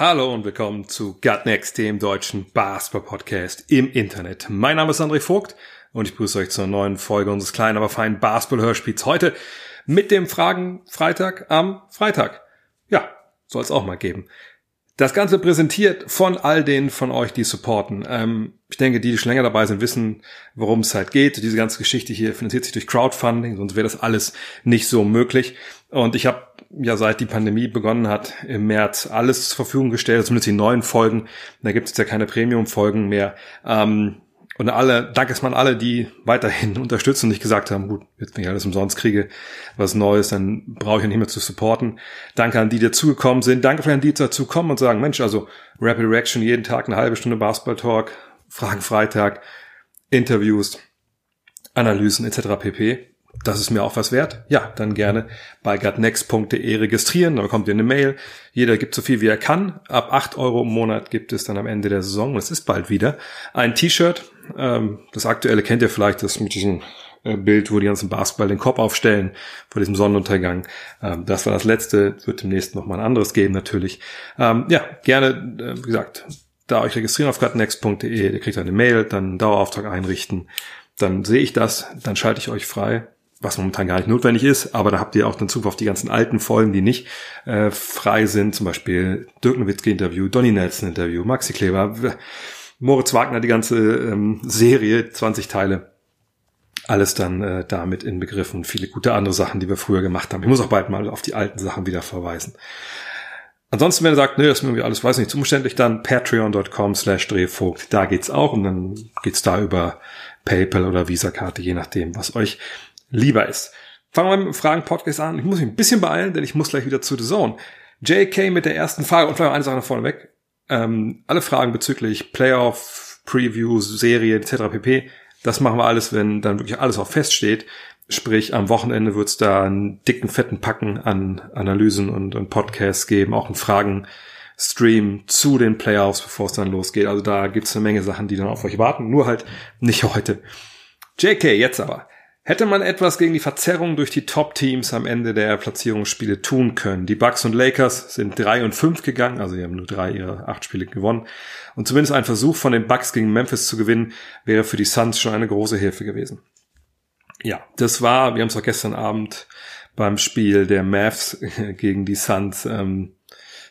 Hallo und willkommen zu Gut Next, dem deutschen Basketball-Podcast im Internet. Mein Name ist André Vogt und ich begrüße euch zur neuen Folge unseres kleinen, aber feinen Basketball-Hörspiels heute mit dem Fragen Freitag am Freitag. Ja, soll es auch mal geben. Das Ganze präsentiert von all denen von euch, die supporten. Ähm, ich denke, die, die schon länger dabei sind, wissen, worum es halt geht. Diese ganze Geschichte hier finanziert sich durch Crowdfunding, sonst wäre das alles nicht so möglich. Und ich habe ja seit die Pandemie begonnen hat, im März alles zur Verfügung gestellt, zumindest die neuen Folgen. Da gibt es ja keine Premium-Folgen mehr. Ähm, und alle, danke es mal an alle, die weiterhin unterstützen und nicht gesagt haben, gut, jetzt wenn ich alles umsonst kriege, was Neues, dann brauche ich ja nicht mehr zu supporten. Danke an die, die dazugekommen sind. Danke für an die, die dazu kommen und sagen, Mensch, also Rapid Reaction, jeden Tag eine halbe Stunde Basketball-Talk, Fragen Freitag, Interviews, Analysen etc. pp. Das ist mir auch was wert. Ja, dann gerne bei gutnext.de registrieren. Dann bekommt ihr eine Mail. Jeder gibt so viel, wie er kann. Ab 8 Euro im Monat gibt es dann am Ende der Saison, es ist bald wieder, ein T-Shirt. Ähm, das aktuelle kennt ihr vielleicht, das mit diesem äh, Bild, wo die ganzen Basketball den Kopf aufstellen vor diesem Sonnenuntergang. Ähm, das war das letzte. Wird demnächst noch mal ein anderes geben, natürlich. Ähm, ja, gerne, äh, wie gesagt, da euch registrieren auf gutnext.de. Ihr kriegt eine Mail, dann einen Dauerauftrag einrichten. Dann sehe ich das, dann schalte ich euch frei was momentan gar nicht notwendig ist, aber da habt ihr auch dann Zugriff auf die ganzen alten Folgen, die nicht äh, frei sind, zum Beispiel Dirk Nowitzki Interview, Donny Nelson Interview, Maxi Kleber, Moritz Wagner, die ganze ähm, Serie, 20 Teile, alles dann äh, damit inbegriffen viele gute andere Sachen, die wir früher gemacht haben. Ich muss auch bald mal auf die alten Sachen wieder verweisen. Ansonsten, wenn ihr sagt, nee, das ist mir irgendwie alles, weiß nicht, zu umständlich, dann patreon.com slash drehvogt, da geht's auch und dann geht's da über PayPal oder Visa-Karte, je nachdem, was euch lieber ist. Fangen wir mit dem Fragen-Podcast an. Ich muss mich ein bisschen beeilen, denn ich muss gleich wieder zu The Zone. JK mit der ersten Frage und vielleicht eine Sache nach vorne weg. Ähm, alle Fragen bezüglich Playoff, Previews, Serie etc. pp. Das machen wir alles, wenn dann wirklich alles auch feststeht. Sprich, am Wochenende wird es da einen dicken, fetten Packen an Analysen und, und Podcasts geben, auch einen Fragen-Stream zu den Playoffs, bevor es dann losgeht. Also da gibt's eine Menge Sachen, die dann auf euch warten. Nur halt nicht heute. JK, jetzt aber. Hätte man etwas gegen die Verzerrung durch die Top-Teams am Ende der Platzierungsspiele tun können? Die Bucks und Lakers sind drei und fünf gegangen, also sie haben nur drei ihrer acht Spiele gewonnen. Und zumindest ein Versuch von den Bucks gegen Memphis zu gewinnen, wäre für die Suns schon eine große Hilfe gewesen. Ja, das war, wir haben es auch gestern Abend beim Spiel der Mavs gegen die Suns ähm,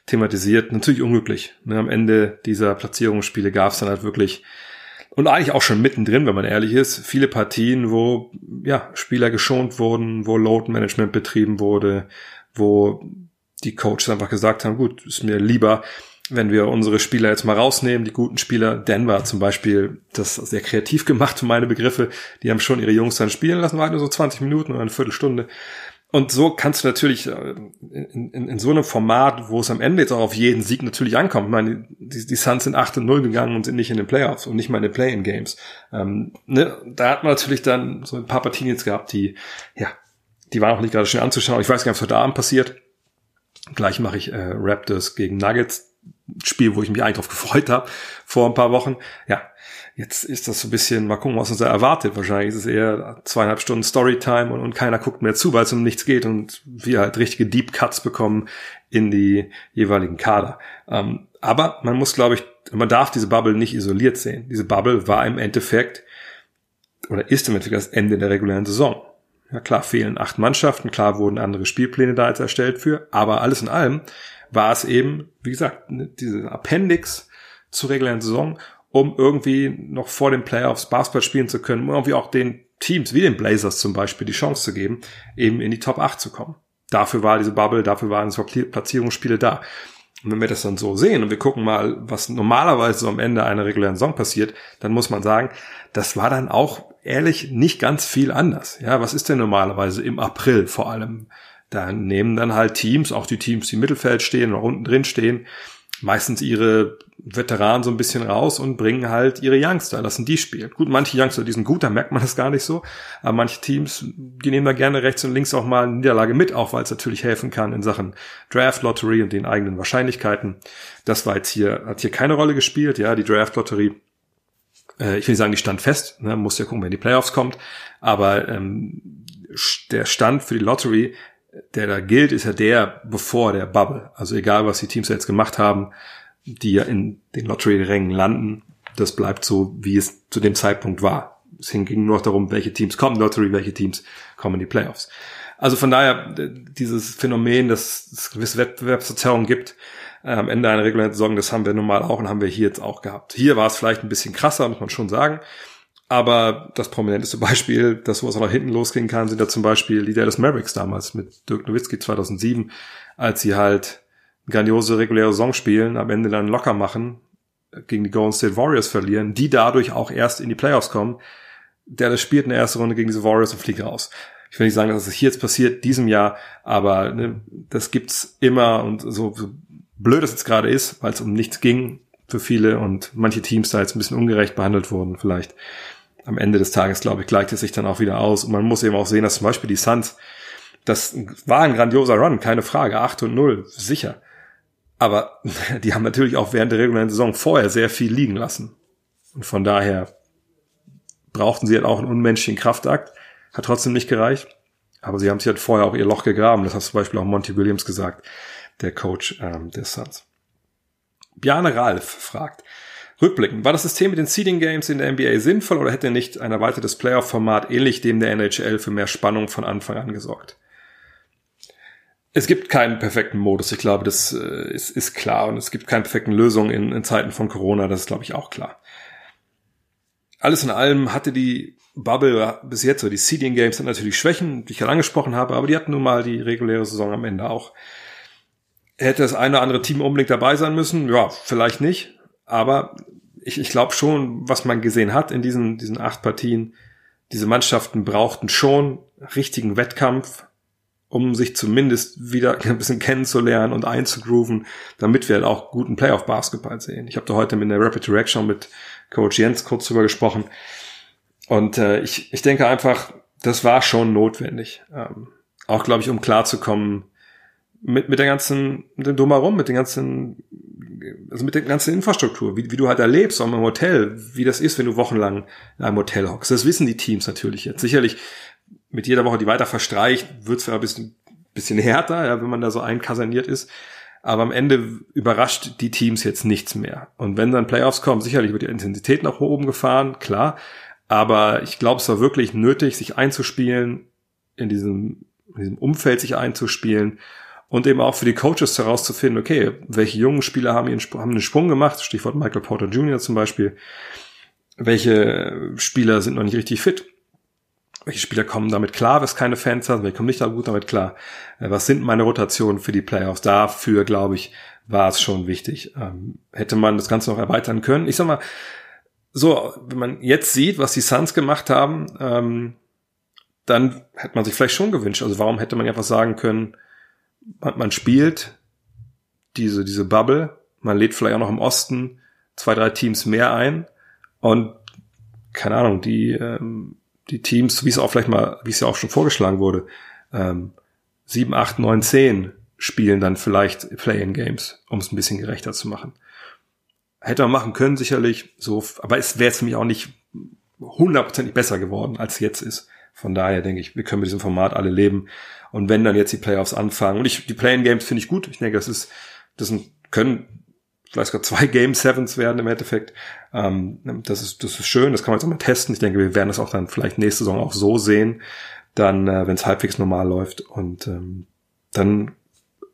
thematisiert. Natürlich unglücklich. Ne? Am Ende dieser Platzierungsspiele gab es dann halt wirklich und eigentlich auch schon mittendrin, wenn man ehrlich ist, viele Partien, wo ja Spieler geschont wurden, wo Load Management betrieben wurde, wo die Coaches einfach gesagt haben, gut, ist mir lieber, wenn wir unsere Spieler jetzt mal rausnehmen, die guten Spieler, Denver zum Beispiel, das sehr kreativ gemacht meine Begriffe, die haben schon ihre Jungs dann spielen lassen, war nur so 20 Minuten oder eine Viertelstunde. Und so kannst du natürlich äh, in, in, in so einem Format, wo es am Ende jetzt auch auf jeden Sieg natürlich ankommt. Ich meine, die, die Suns sind 8 und 0 gegangen und sind nicht in den Playoffs und nicht mal in den Play-in-Games. Ähm, ne? Da hat man natürlich dann so ein paar Partien jetzt gehabt, die, ja, die waren auch nicht gerade schön anzuschauen. Ich weiß gar nicht, was heute Abend passiert. Gleich mache ich äh, Raptors gegen Nuggets. Spiel, wo ich mich eigentlich drauf gefreut habe vor ein paar Wochen. Ja, Jetzt ist das so ein bisschen, mal gucken, was uns da erwartet. Wahrscheinlich ist es eher zweieinhalb Stunden Storytime und, und keiner guckt mehr zu, weil es um nichts geht und wir halt richtige Deep Cuts bekommen in die jeweiligen Kader. Ähm, aber man muss, glaube ich, man darf diese Bubble nicht isoliert sehen. Diese Bubble war im Endeffekt oder ist im Endeffekt das Ende der regulären Saison. Ja klar, fehlen acht Mannschaften, klar wurden andere Spielpläne da jetzt erstellt für, aber alles in allem war es eben, wie gesagt, diese Appendix zur regulären Saison um irgendwie noch vor den Playoffs Basketball spielen zu können, um irgendwie auch den Teams wie den Blazers zum Beispiel die Chance zu geben, eben in die Top 8 zu kommen. Dafür war diese Bubble, dafür waren so Platzierungsspiele da. Und wenn wir das dann so sehen und wir gucken mal, was normalerweise so am Ende einer regulären Saison passiert, dann muss man sagen, das war dann auch ehrlich nicht ganz viel anders. Ja, was ist denn normalerweise im April vor allem? Da nehmen dann halt Teams, auch die Teams, die im Mittelfeld stehen oder unten drin stehen, meistens ihre Veteranen so ein bisschen raus und bringen halt ihre Youngster, lassen die spielen. Gut, manche Youngster, die sind gut, da merkt man das gar nicht so. Aber manche Teams, die nehmen da gerne rechts und links auch mal eine Niederlage mit, auch weil es natürlich helfen kann in Sachen Draft Lottery und den eigenen Wahrscheinlichkeiten. Das war jetzt hier, hat hier keine Rolle gespielt. Ja, die Draft Lottery, äh, ich will sagen, die stand fest, ne, muss ja gucken, wenn die Playoffs kommt. Aber ähm, der Stand für die Lottery der da gilt, ist ja der bevor der Bubble. Also egal, was die Teams jetzt gemacht haben, die ja in den Lottery-Rängen landen, das bleibt so, wie es zu dem Zeitpunkt war. Es ging nur noch darum, welche Teams kommen Lottery, welche Teams kommen in die Playoffs. Also von daher, dieses Phänomen, dass es gewisse Wettbewerbsverzerrungen gibt, äh, am Ende einer regulären Saison, das haben wir nun mal auch und haben wir hier jetzt auch gehabt. Hier war es vielleicht ein bisschen krasser, muss man schon sagen. Aber das prominenteste Beispiel, dass sowas auch nach hinten losgehen kann, sind da zum Beispiel die Dallas Mavericks damals mit Dirk Nowitzki 2007, als sie halt grandiose reguläre Saison spielen, am Ende dann locker machen, gegen die Golden State Warriors verlieren, die dadurch auch erst in die Playoffs kommen. Dallas spielt in der ersten Runde gegen diese Warriors und fliegt raus. Ich will nicht sagen, dass es hier jetzt passiert, diesem Jahr, aber ne, das gibt's immer und so, so blöd es jetzt gerade ist, weil es um nichts ging für viele und manche Teams da jetzt ein bisschen ungerecht behandelt wurden vielleicht am Ende des Tages, glaube ich, gleicht es sich dann auch wieder aus. Und man muss eben auch sehen, dass zum Beispiel die Suns, das war ein grandioser Run, keine Frage, 8 und 0, sicher. Aber die haben natürlich auch während der regulären Saison vorher sehr viel liegen lassen. Und von daher brauchten sie halt auch einen unmenschlichen Kraftakt. Hat trotzdem nicht gereicht. Aber sie haben sich halt vorher auch ihr Loch gegraben. Das hat zum Beispiel auch Monty Williams gesagt, der Coach ähm, des Suns. Bjarne Ralf fragt, Rückblickend, war das System mit den Seeding Games in der NBA sinnvoll oder hätte nicht ein erweitertes Playoff-Format ähnlich dem der NHL für mehr Spannung von Anfang an gesorgt? Es gibt keinen perfekten Modus, ich glaube, das äh, ist, ist klar und es gibt keine perfekten Lösungen in, in Zeiten von Corona, das ist, glaube ich, auch klar. Alles in allem hatte die Bubble bis jetzt, so die Seeding Games sind natürlich Schwächen, die ich gerade angesprochen habe, aber die hatten nun mal die reguläre Saison am Ende auch. Hätte das eine oder andere Team unbedingt dabei sein müssen? Ja, vielleicht nicht. Aber ich, ich glaube schon, was man gesehen hat in diesen, diesen acht Partien, diese Mannschaften brauchten schon richtigen Wettkampf, um sich zumindest wieder ein bisschen kennenzulernen und einzugrooven, damit wir halt auch guten Playoff-Basketball sehen. Ich habe da heute mit der Rapid Reaction mit Coach Jens kurz drüber gesprochen. Und äh, ich, ich denke einfach, das war schon notwendig. Ähm, auch, glaube ich, um klarzukommen mit, mit der ganzen, mit dem Drumherum, mit den ganzen also mit der ganzen Infrastruktur, wie, wie du halt erlebst, auch im Hotel, wie das ist, wenn du wochenlang in einem Hotel hockst. Das wissen die Teams natürlich jetzt. Sicherlich mit jeder Woche, die weiter verstreicht, wird es ein bisschen, bisschen härter, ja, wenn man da so einkaserniert ist. Aber am Ende überrascht die Teams jetzt nichts mehr. Und wenn dann Playoffs kommen, sicherlich wird die Intensität nach oben gefahren, klar. Aber ich glaube, es war wirklich nötig, sich einzuspielen, in diesem, in diesem Umfeld sich einzuspielen und eben auch für die Coaches herauszufinden, okay, welche jungen Spieler haben, ihren, haben einen Sprung gemacht, Stichwort Michael Porter Jr. zum Beispiel, welche Spieler sind noch nicht richtig fit, welche Spieler kommen damit klar, was keine Fans hat, welche kommen nicht gut damit klar, äh, was sind meine Rotationen für die Playoffs, dafür glaube ich, war es schon wichtig. Ähm, hätte man das Ganze noch erweitern können. Ich sag mal, so, wenn man jetzt sieht, was die Suns gemacht haben, ähm, dann hätte man sich vielleicht schon gewünscht. Also warum hätte man einfach sagen können, man, man spielt diese, diese Bubble, man lädt vielleicht auch noch im Osten zwei, drei Teams mehr ein und keine Ahnung, die, ähm, die Teams, wie es auch vielleicht mal, wie es ja auch schon vorgeschlagen wurde, ähm, 7, 8, 9, 10 spielen dann vielleicht Play-in-Games, um es ein bisschen gerechter zu machen. Hätte man machen können, sicherlich, so, aber es wäre jetzt für mich auch nicht hundertprozentig besser geworden, als jetzt ist. Von daher denke ich, wir können mit diesem Format alle leben. Und wenn dann jetzt die Playoffs anfangen, und ich, die Playing Games finde ich gut. Ich denke, das ist, das sind, können vielleicht sogar zwei Game Sevens werden im Endeffekt. Ähm, das ist, das ist schön. Das kann man jetzt auch mal testen. Ich denke, wir werden das auch dann vielleicht nächste Saison auch so sehen. Dann, äh, wenn es halbwegs normal läuft. Und ähm, dann,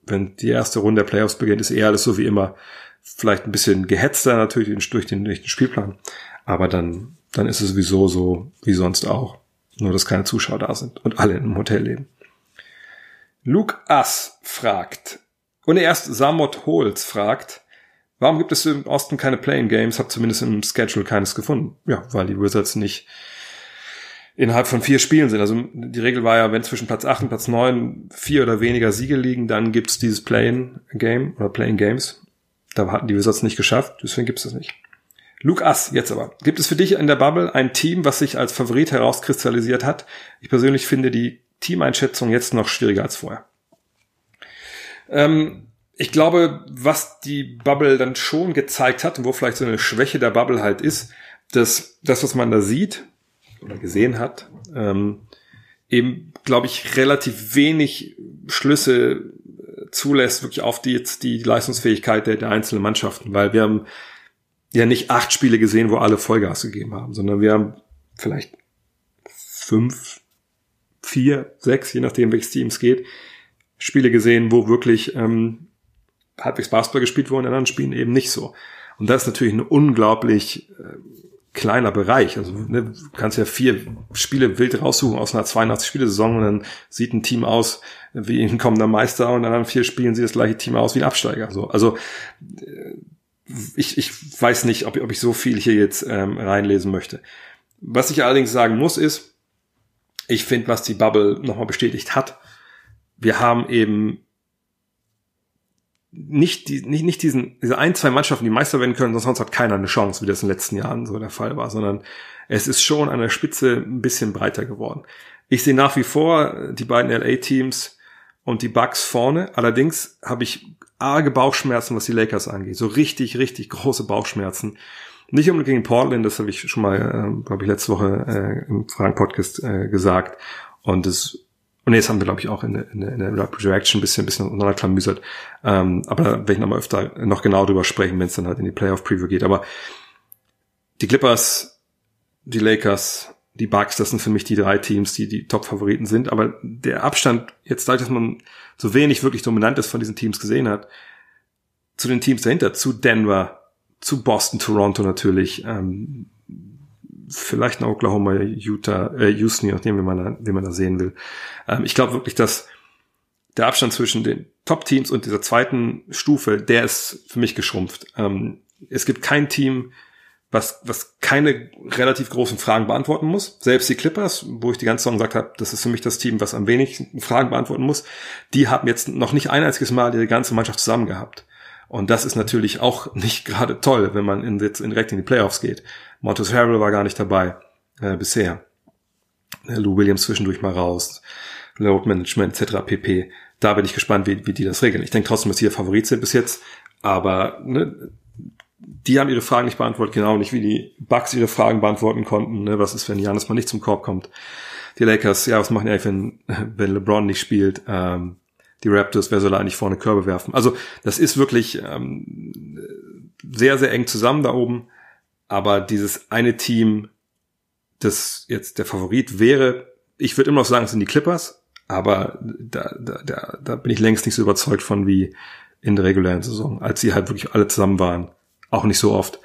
wenn die erste Runde der Playoffs beginnt, ist eher alles so wie immer. Vielleicht ein bisschen gehetzter natürlich durch den, durch den Spielplan. Aber dann, dann ist es sowieso so wie sonst auch. Nur, dass keine Zuschauer da sind und alle in einem Hotel leben. Luke Ass fragt, und erst Samot Holz fragt, warum gibt es im Osten keine Playing Games? Hab zumindest im Schedule keines gefunden. Ja, weil die Wizards nicht innerhalb von vier Spielen sind. Also die Regel war ja, wenn zwischen Platz 8 und Platz 9 vier oder weniger Siege liegen, dann gibt's dieses Playing Game oder Playing Games. Da hatten die Wizards nicht geschafft, deswegen gibt es das nicht. Luke Ass, jetzt aber. Gibt es für dich in der Bubble ein Team, was sich als Favorit herauskristallisiert hat? Ich persönlich finde die Teameinschätzung jetzt noch schwieriger als vorher. Ähm, ich glaube, was die Bubble dann schon gezeigt hat und wo vielleicht so eine Schwäche der Bubble halt ist, dass das, was man da sieht oder gesehen hat, ähm, eben, glaube ich, relativ wenig Schlüsse zulässt, wirklich auf die jetzt die Leistungsfähigkeit der, der einzelnen Mannschaften, weil wir haben ja nicht acht Spiele gesehen, wo alle Vollgas gegeben haben, sondern wir haben vielleicht fünf, vier, sechs, je nachdem, welches Team es geht, Spiele gesehen, wo wirklich ähm, halbwegs Basketball gespielt wurde, in anderen Spielen eben nicht so. Und das ist natürlich ein unglaublich äh, kleiner Bereich. Also ne, du kannst ja vier Spiele wild raussuchen aus einer 82-Spiele-Saison und dann sieht ein Team aus wie ein kommender Meister und dann an vier Spielen sieht das gleiche Team aus wie ein Absteiger. So, also äh, ich, ich weiß nicht, ob, ob ich so viel hier jetzt ähm, reinlesen möchte. Was ich allerdings sagen muss ist, ich finde, was die Bubble nochmal bestätigt hat, wir haben eben nicht, die, nicht, nicht diesen, diese ein, zwei Mannschaften, die Meister werden können, sonst hat keiner eine Chance, wie das in den letzten Jahren so der Fall war, sondern es ist schon an der Spitze ein bisschen breiter geworden. Ich sehe nach wie vor die beiden LA-Teams und die Bucks vorne. Allerdings habe ich arge Bauchschmerzen, was die Lakers angeht. So richtig, richtig große Bauchschmerzen. Nicht unbedingt gegen Portland, das habe ich schon mal, äh, glaube ich, letzte Woche äh, im Fragen-Podcast äh, gesagt. Und das und jetzt haben wir, glaube ich, auch in der, in in der Reaction ein bisschen, ein bisschen unterklamüsert. Ähm, aber da werde ich nochmal öfter noch genau drüber sprechen, wenn es dann halt in die Playoff-Preview geht. Aber die Clippers, die Lakers, die Bucks, das sind für mich die drei Teams, die die Top-Favoriten sind. Aber der Abstand, jetzt dadurch, dass man so wenig wirklich Dominantes von diesen Teams gesehen hat, zu den Teams dahinter, zu Denver, zu Boston, Toronto natürlich, ähm, vielleicht in Oklahoma, Utah, äh, Houston, je nachdem, wie man da, wie man da sehen will. Ähm, ich glaube wirklich, dass der Abstand zwischen den Top-Teams und dieser zweiten Stufe, der ist für mich geschrumpft. Ähm, es gibt kein Team, was, was keine relativ großen Fragen beantworten muss. Selbst die Clippers, wo ich die ganze Saison gesagt habe, das ist für mich das Team, was am wenigsten Fragen beantworten muss, die haben jetzt noch nicht ein einziges Mal die ganze Mannschaft zusammen gehabt. Und das ist natürlich auch nicht gerade toll, wenn man in, jetzt direkt in die Playoffs geht. Montes Harrell war gar nicht dabei äh, bisher. Äh, Lou Williams zwischendurch mal raus. Load Management etc. pp. Da bin ich gespannt, wie, wie die das regeln. Ich denke trotzdem, dass sie der Favorit sind bis jetzt. Aber ne, die haben ihre Fragen nicht beantwortet, genau nicht wie die Bucks ihre Fragen beantworten konnten. Ne? Was ist, wenn Janis mal nicht zum Korb kommt? Die Lakers, ja, was machen die eigentlich, wenn, wenn LeBron nicht spielt? Ähm, die Raptors, wer soll eigentlich vorne Körbe werfen? Also das ist wirklich ähm, sehr, sehr eng zusammen da oben. Aber dieses eine Team, das jetzt der Favorit wäre, ich würde immer noch sagen, es sind die Clippers, aber da, da, da, da bin ich längst nicht so überzeugt von wie in der regulären Saison, als sie halt wirklich alle zusammen waren. Auch nicht so oft,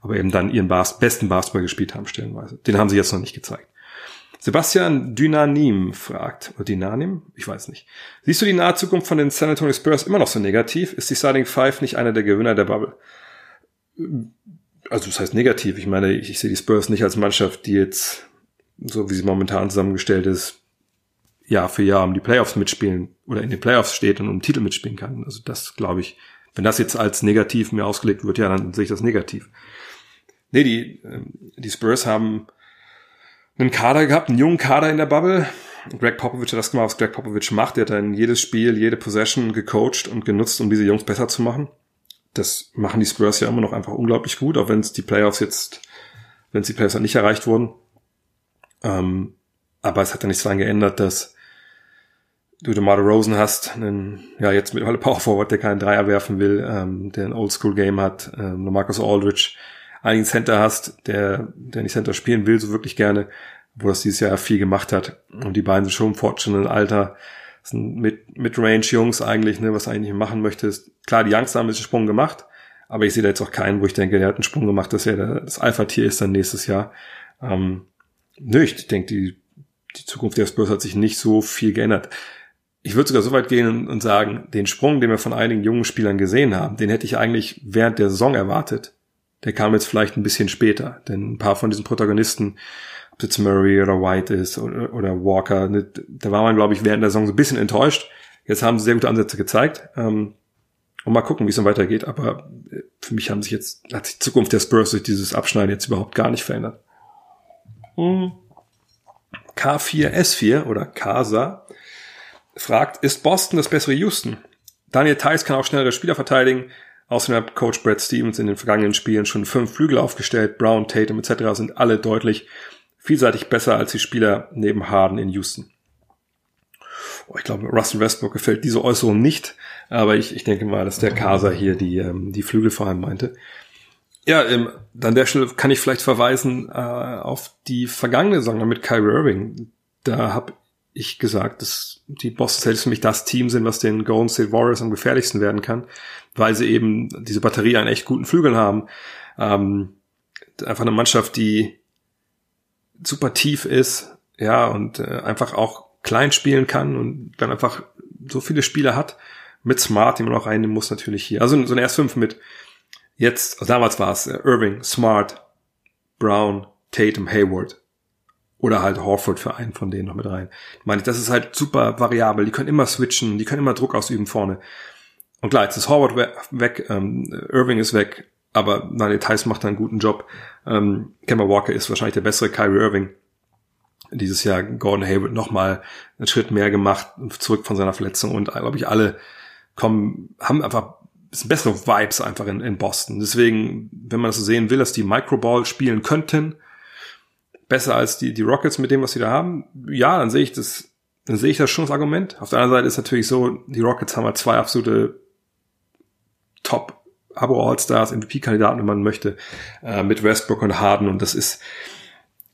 aber eben dann ihren Bas besten Basketball gespielt haben, stellenweise. Den haben sie jetzt noch nicht gezeigt. Sebastian Dynanim fragt, oder Dynanim? Ich weiß nicht. Siehst du die nahe Zukunft von den San Antonio Spurs immer noch so negativ? Ist die Starting Five nicht einer der Gewinner der Bubble? also das heißt negativ. Ich meine, ich, ich sehe die Spurs nicht als Mannschaft, die jetzt, so wie sie momentan zusammengestellt ist, Jahr für Jahr um die Playoffs mitspielen oder in den Playoffs steht und um Titel mitspielen kann. Also das glaube ich, wenn das jetzt als negativ mir ausgelegt wird, ja, dann sehe ich das negativ. Nee, die, ähm, die Spurs haben einen Kader gehabt, einen jungen Kader in der Bubble. Greg Popovich hat das gemacht, was Greg Popovich macht. Er hat dann jedes Spiel, jede Possession gecoacht und genutzt, um diese Jungs besser zu machen das machen die Spurs ja immer noch einfach unglaublich gut, auch wenn es die Playoffs jetzt, wenn es die Playoffs halt nicht erreicht wurden. Ähm, aber es hat ja nichts daran geändert, dass du DeMar Rosen hast, einen, ja, jetzt mittlerweile Power Forward, der keinen Dreier werfen will, ähm, der ein Oldschool-Game hat, ähm, Marcus Aldridge, einen Center hast, der, der nicht Center spielen will, so wirklich gerne, wo das dieses Jahr viel gemacht hat. Und die beiden sind schon im fortschrittenden Alter, sind mit, Mid-Range-Jungs eigentlich, ne, was eigentlich machen möchtest. Klar, die Youngster haben einen Sprung gemacht, aber ich sehe da jetzt auch keinen, wo ich denke, der hat einen Sprung gemacht, dass er das Alpha-Tier ist dann nächstes Jahr. Ähm, nö, ich denke, die, die Zukunft der Spurs hat sich nicht so viel geändert. Ich würde sogar so weit gehen und sagen, den Sprung, den wir von einigen jungen Spielern gesehen haben, den hätte ich eigentlich während der Saison erwartet. Der kam jetzt vielleicht ein bisschen später, denn ein paar von diesen Protagonisten ob jetzt Murray oder White ist oder, oder Walker. Da war man, glaube ich, während der Saison so ein bisschen enttäuscht. Jetzt haben sie sehr gute Ansätze gezeigt. Ähm, Und mal gucken, wie es dann weitergeht. Aber äh, für mich haben sich jetzt, hat sich die Zukunft der Spurs durch dieses Abschneiden jetzt überhaupt gar nicht verändert. Hm. K4S4 oder Casa fragt, ist Boston das bessere Houston? Daniel Theiss kann auch schnellere Spieler verteidigen. Außerdem hat Coach Brad Stevens in den vergangenen Spielen schon fünf Flügel aufgestellt. Brown, Tatum etc. sind alle deutlich vielseitig besser als die Spieler neben Harden in Houston. Oh, ich glaube, Russell Westbrook gefällt diese Äußerung nicht, aber ich, ich denke mal, dass der Casa hier die, ähm, die Flügel vor allem meinte. Ja, ähm, an der Stelle kann ich vielleicht verweisen äh, auf die vergangene Saison mit Kyrie Irving. Da habe ich gesagt, dass die Boston Celtics für mich das Team sind, was den Golden State Warriors am gefährlichsten werden kann, weil sie eben diese Batterie einen echt guten Flügel haben. Ähm, einfach eine Mannschaft, die super tief ist, ja, und äh, einfach auch klein spielen kann und dann einfach so viele Spieler hat, mit Smart, die man auch reinnehmen muss, natürlich hier. Also so eine S5 mit jetzt, also damals war es äh, Irving, Smart, Brown, Tatum, Hayward. Oder halt Horford für einen von denen noch mit rein. Ich meine, das ist halt super variabel. Die können immer switchen, die können immer Druck ausüben vorne. Und klar, jetzt ist Horford weg, ähm, Irving ist weg, aber nein, Details macht einen guten Job. Ähm, Kemba Walker ist wahrscheinlich der bessere Kyrie Irving. Dieses Jahr Gordon Hayward nochmal einen Schritt mehr gemacht, zurück von seiner Verletzung und glaube ich alle kommen, haben einfach bisschen bessere Vibes einfach in, in Boston. Deswegen, wenn man das so sehen will, dass die Microball spielen könnten, besser als die, die Rockets mit dem, was sie da haben, ja, dann sehe ich das, dann sehe ich das schon das Argument. Auf der anderen Seite ist natürlich so, die Rockets haben halt zwei absolute Top Abo All-Stars, MVP-Kandidaten, wenn man möchte, äh, mit Westbrook und Harden und das ist,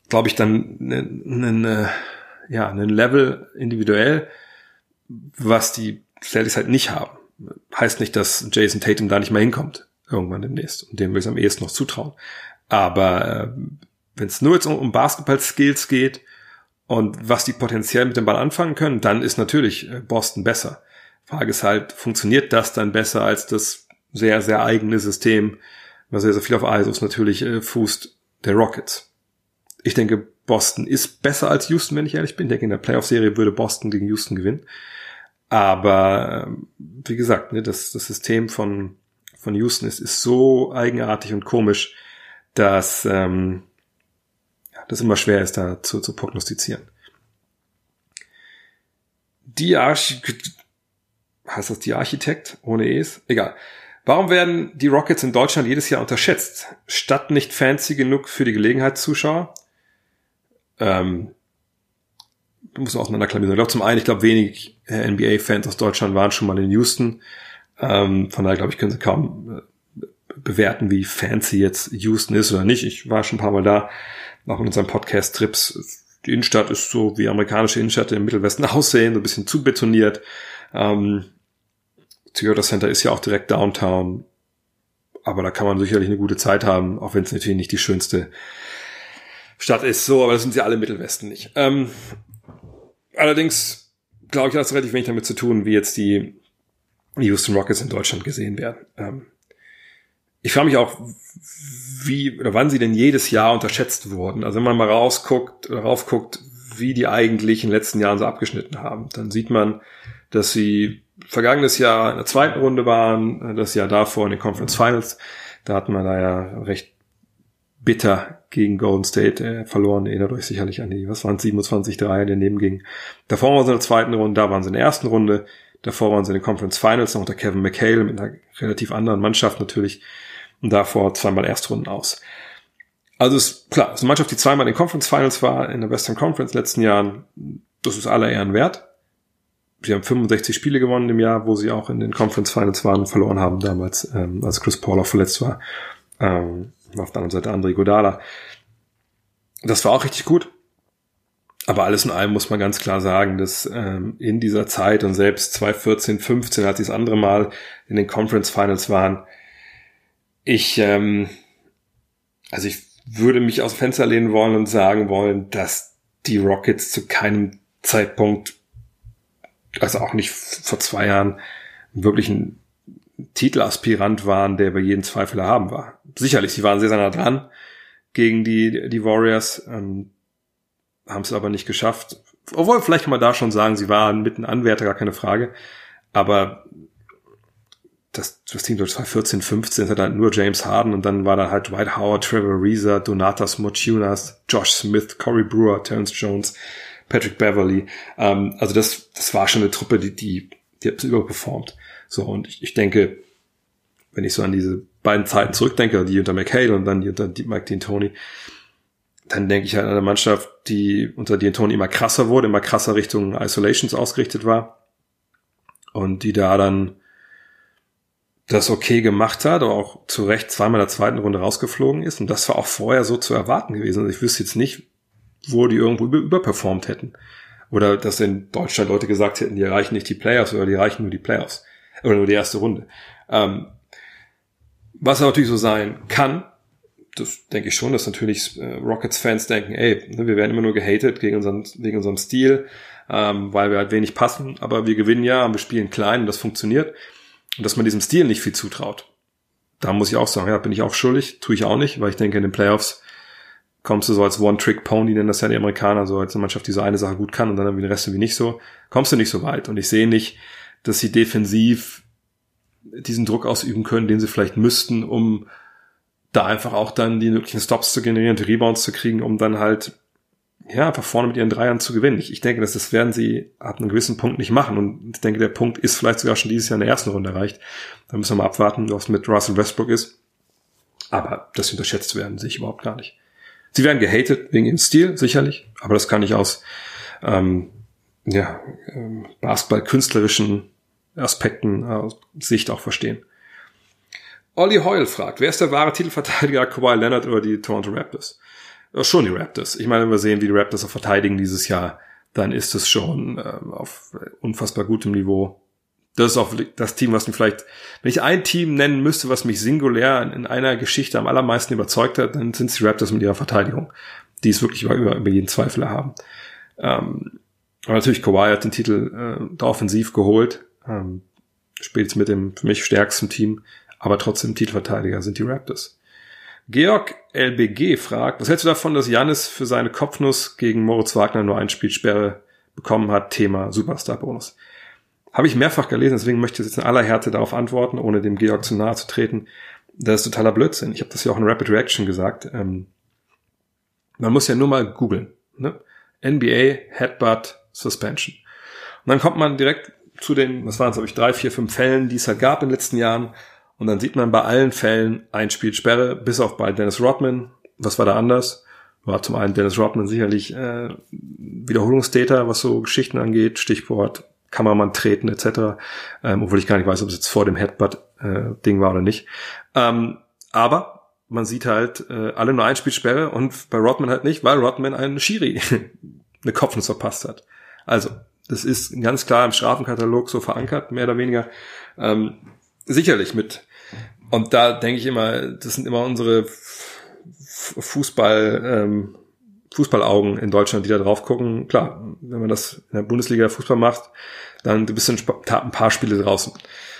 glaube ich, dann ein ne, ne, ja, ein Level individuell, was die Celtics halt nicht haben heißt nicht, dass Jason Tatum da nicht mehr hinkommt, irgendwann demnächst. Und dem will ich am ehesten noch zutrauen. Aber äh, wenn es nur jetzt um, um Basketball-Skills geht und was die potenziell mit dem Ball anfangen können, dann ist natürlich äh, Boston besser. Frage ist halt, funktioniert das dann besser als das sehr, sehr eigene System, was sehr, sehr viel auf ISOs natürlich äh, fußt, der Rockets. Ich denke, Boston ist besser als Houston, wenn ich ehrlich bin. Ich denke, in der Playoff-Serie würde Boston gegen Houston gewinnen. Aber ähm, wie gesagt, ne, das, das System von, von Houston ist, ist so eigenartig und komisch, dass ähm, das immer schwer ist, da zu, zu prognostizieren. Die Architekt, heißt das die Architekt ohne Es? Egal. Warum werden die Rockets in Deutschland jedes Jahr unterschätzt? Statt nicht fancy genug für die Gelegenheitszuschauer? Ähm, muss auseinanderklamüsern. Ich glaube zum einen, ich glaube wenig äh, NBA-Fans aus Deutschland waren schon mal in Houston. Ähm, von daher glaube ich, können sie kaum äh, bewerten, wie fancy jetzt Houston ist oder nicht. Ich war schon ein paar Mal da, auch in unseren Podcast-Trips. Die Innenstadt ist so wie amerikanische Innenstadt im Mittelwesten aussehen, so ein bisschen zu betoniert. Ähm, Toyota Center ist ja auch direkt Downtown. Aber da kann man sicherlich eine gute Zeit haben, auch wenn es natürlich nicht die schönste Stadt ist. So, aber das sind sie alle im Mittelwesten nicht. Ähm, Allerdings glaube ich, hat es relativ wenig damit zu tun, wie jetzt die Houston Rockets in Deutschland gesehen werden. Ähm, ich frage mich auch, wie oder wann sie denn jedes Jahr unterschätzt wurden. Also wenn man mal rausguckt oder raufguckt, wie die eigentlich in den letzten Jahren so abgeschnitten haben, dann sieht man, dass sie vergangenes Jahr in der zweiten Runde waren, das Jahr davor in den Conference Finals. Da hatten wir da ja recht bitter gegen Golden State äh, verloren. Erinnert euch sicherlich an die, was waren 27-3, der daneben ging. Davor waren sie in der zweiten Runde, da waren sie in der ersten Runde. Davor waren sie in den Conference Finals noch unter Kevin McHale mit einer relativ anderen Mannschaft natürlich. Und davor zweimal Erstrunden aus. Also ist klar, ist eine Mannschaft, die zweimal in den Conference Finals war, in der Western Conference in den letzten Jahren. Das ist aller Ehren wert. Sie haben 65 Spiele gewonnen im Jahr, wo sie auch in den Conference Finals waren und verloren haben damals, ähm, als Chris Paul auch verletzt war. Ähm, auf der anderen Seite André Godala. Das war auch richtig gut. Aber alles in allem muss man ganz klar sagen, dass ähm, in dieser Zeit und selbst 2014, 15, als sie das andere Mal in den Conference Finals waren, ich, ähm, also ich würde mich aus dem Fenster lehnen wollen und sagen wollen, dass die Rockets zu keinem Zeitpunkt, also auch nicht vor zwei Jahren, wirklich ein Titelaspirant waren, der bei jedem Zweifel haben war. Sicherlich, sie waren sehr, sehr nah dran gegen die, die Warriors, ähm, haben es aber nicht geschafft. Obwohl, vielleicht kann man da schon sagen, sie waren mitten Anwärter, gar keine Frage. Aber das, das Team durch 2014, 15 hat halt nur James Harden und dann war da halt Dwight Howard, Trevor Reeser, Donatas Mochunas, Josh Smith, Corey Brewer, Terrence Jones, Patrick Beverly. Ähm, also das, das war schon eine Truppe, die, die, die hat überperformt. So, und ich, ich denke, wenn ich so an diese beiden Zeiten zurückdenke, die unter McHale und dann die unter Mike D'Antoni, dann denke ich halt an eine Mannschaft, die unter D'Antoni immer krasser wurde, immer krasser Richtung Isolations ausgerichtet war und die da dann das okay gemacht hat, aber auch zu Recht zweimal in der zweiten Runde rausgeflogen ist. Und das war auch vorher so zu erwarten gewesen. Also ich wüsste jetzt nicht, wo die irgendwo über, überperformt hätten. Oder dass in Deutschland Leute gesagt hätten, die erreichen nicht die Playoffs oder die erreichen nur die Playoffs. Oder nur die erste Runde. Ähm, was natürlich so sein kann, das denke ich schon, dass natürlich äh, Rockets-Fans denken, ey, ne, wir werden immer nur gehatet gegen unseren, wegen unserem Stil, ähm, weil wir halt wenig passen, aber wir gewinnen ja wir spielen klein und das funktioniert. Und dass man diesem Stil nicht viel zutraut. Da muss ich auch sagen, ja, bin ich auch schuldig, tue ich auch nicht, weil ich denke, in den Playoffs kommst du so als One-Trick-Pony, nennen das ja die Amerikaner, so als eine Mannschaft, die so eine Sache gut kann und dann irgendwie den Rest irgendwie nicht so, kommst du nicht so weit. Und ich sehe nicht, dass sie defensiv diesen Druck ausüben können, den sie vielleicht müssten, um da einfach auch dann die möglichen Stops zu generieren, die Rebounds zu kriegen, um dann halt ja, einfach vorne mit ihren Dreiern zu gewinnen. Ich, ich denke, dass das werden sie ab einem gewissen Punkt nicht machen. Und ich denke, der Punkt ist vielleicht sogar schon dieses Jahr in der ersten Runde erreicht. Da müssen wir mal abwarten, was mit Russell Westbrook ist. Aber das unterschätzt werden sehe ich überhaupt gar nicht. Sie werden gehatet wegen ihrem Stil, sicherlich. Aber das kann ich aus ähm, ja, ähm, Basketball-künstlerischen Aspekten aus Sicht auch verstehen. Olli Hoyle fragt, wer ist der wahre Titelverteidiger Kawhi Leonard oder die Toronto Raptors? Schon die Raptors. Ich meine, wenn wir sehen, wie die Raptors auch verteidigen dieses Jahr, dann ist es schon ähm, auf unfassbar gutem Niveau. Das ist auch das Team, was mich vielleicht, wenn ich ein Team nennen müsste, was mich singulär in einer Geschichte am allermeisten überzeugt hat, dann sind es die Raptors mit ihrer Verteidigung, die es wirklich über, über jeden Zweifel haben. Ähm, aber natürlich, Kawhi hat den Titel äh, offensiv geholt, ähm, spielt mit dem für mich stärksten Team, aber trotzdem Titelverteidiger sind die Raptors. Georg LBG fragt, was hältst du davon, dass Janis für seine Kopfnuss gegen Moritz Wagner nur ein Spielsperre bekommen hat? Thema Superstar-Bonus. Habe ich mehrfach gelesen, deswegen möchte ich jetzt in aller Härte darauf antworten, ohne dem Georg zu nahe zu treten. Das ist totaler Blödsinn. Ich habe das ja auch in Rapid Reaction gesagt. Ähm, man muss ja nur mal googeln. Ne? NBA Headbutt Suspension. Und dann kommt man direkt zu den, was waren es, glaube ich, drei, vier, fünf Fällen, die es halt gab in den letzten Jahren, und dann sieht man bei allen Fällen ein Spiel Sperre, bis auf bei Dennis Rodman. Was war da anders? War zum einen Dennis Rodman sicherlich äh, Wiederholungstäter, was so Geschichten angeht, Stichwort Kameramann treten etc. Ähm, obwohl ich gar nicht weiß, ob es jetzt vor dem Headbutt-Ding äh, war oder nicht. Ähm, aber man sieht halt äh, alle nur ein Spiel Sperre und bei Rodman halt nicht, weil Rodman einen Schiri eine Kopfnuss verpasst hat. Also, das ist ganz klar im Strafenkatalog so verankert, mehr oder weniger. Ähm, sicherlich mit und da denke ich immer, das sind immer unsere Fußball, ähm, Fußballaugen in Deutschland, die da drauf gucken. Klar, wenn man das in der Bundesliga Fußball macht, dann du bist ein, ein paar Spiele draußen.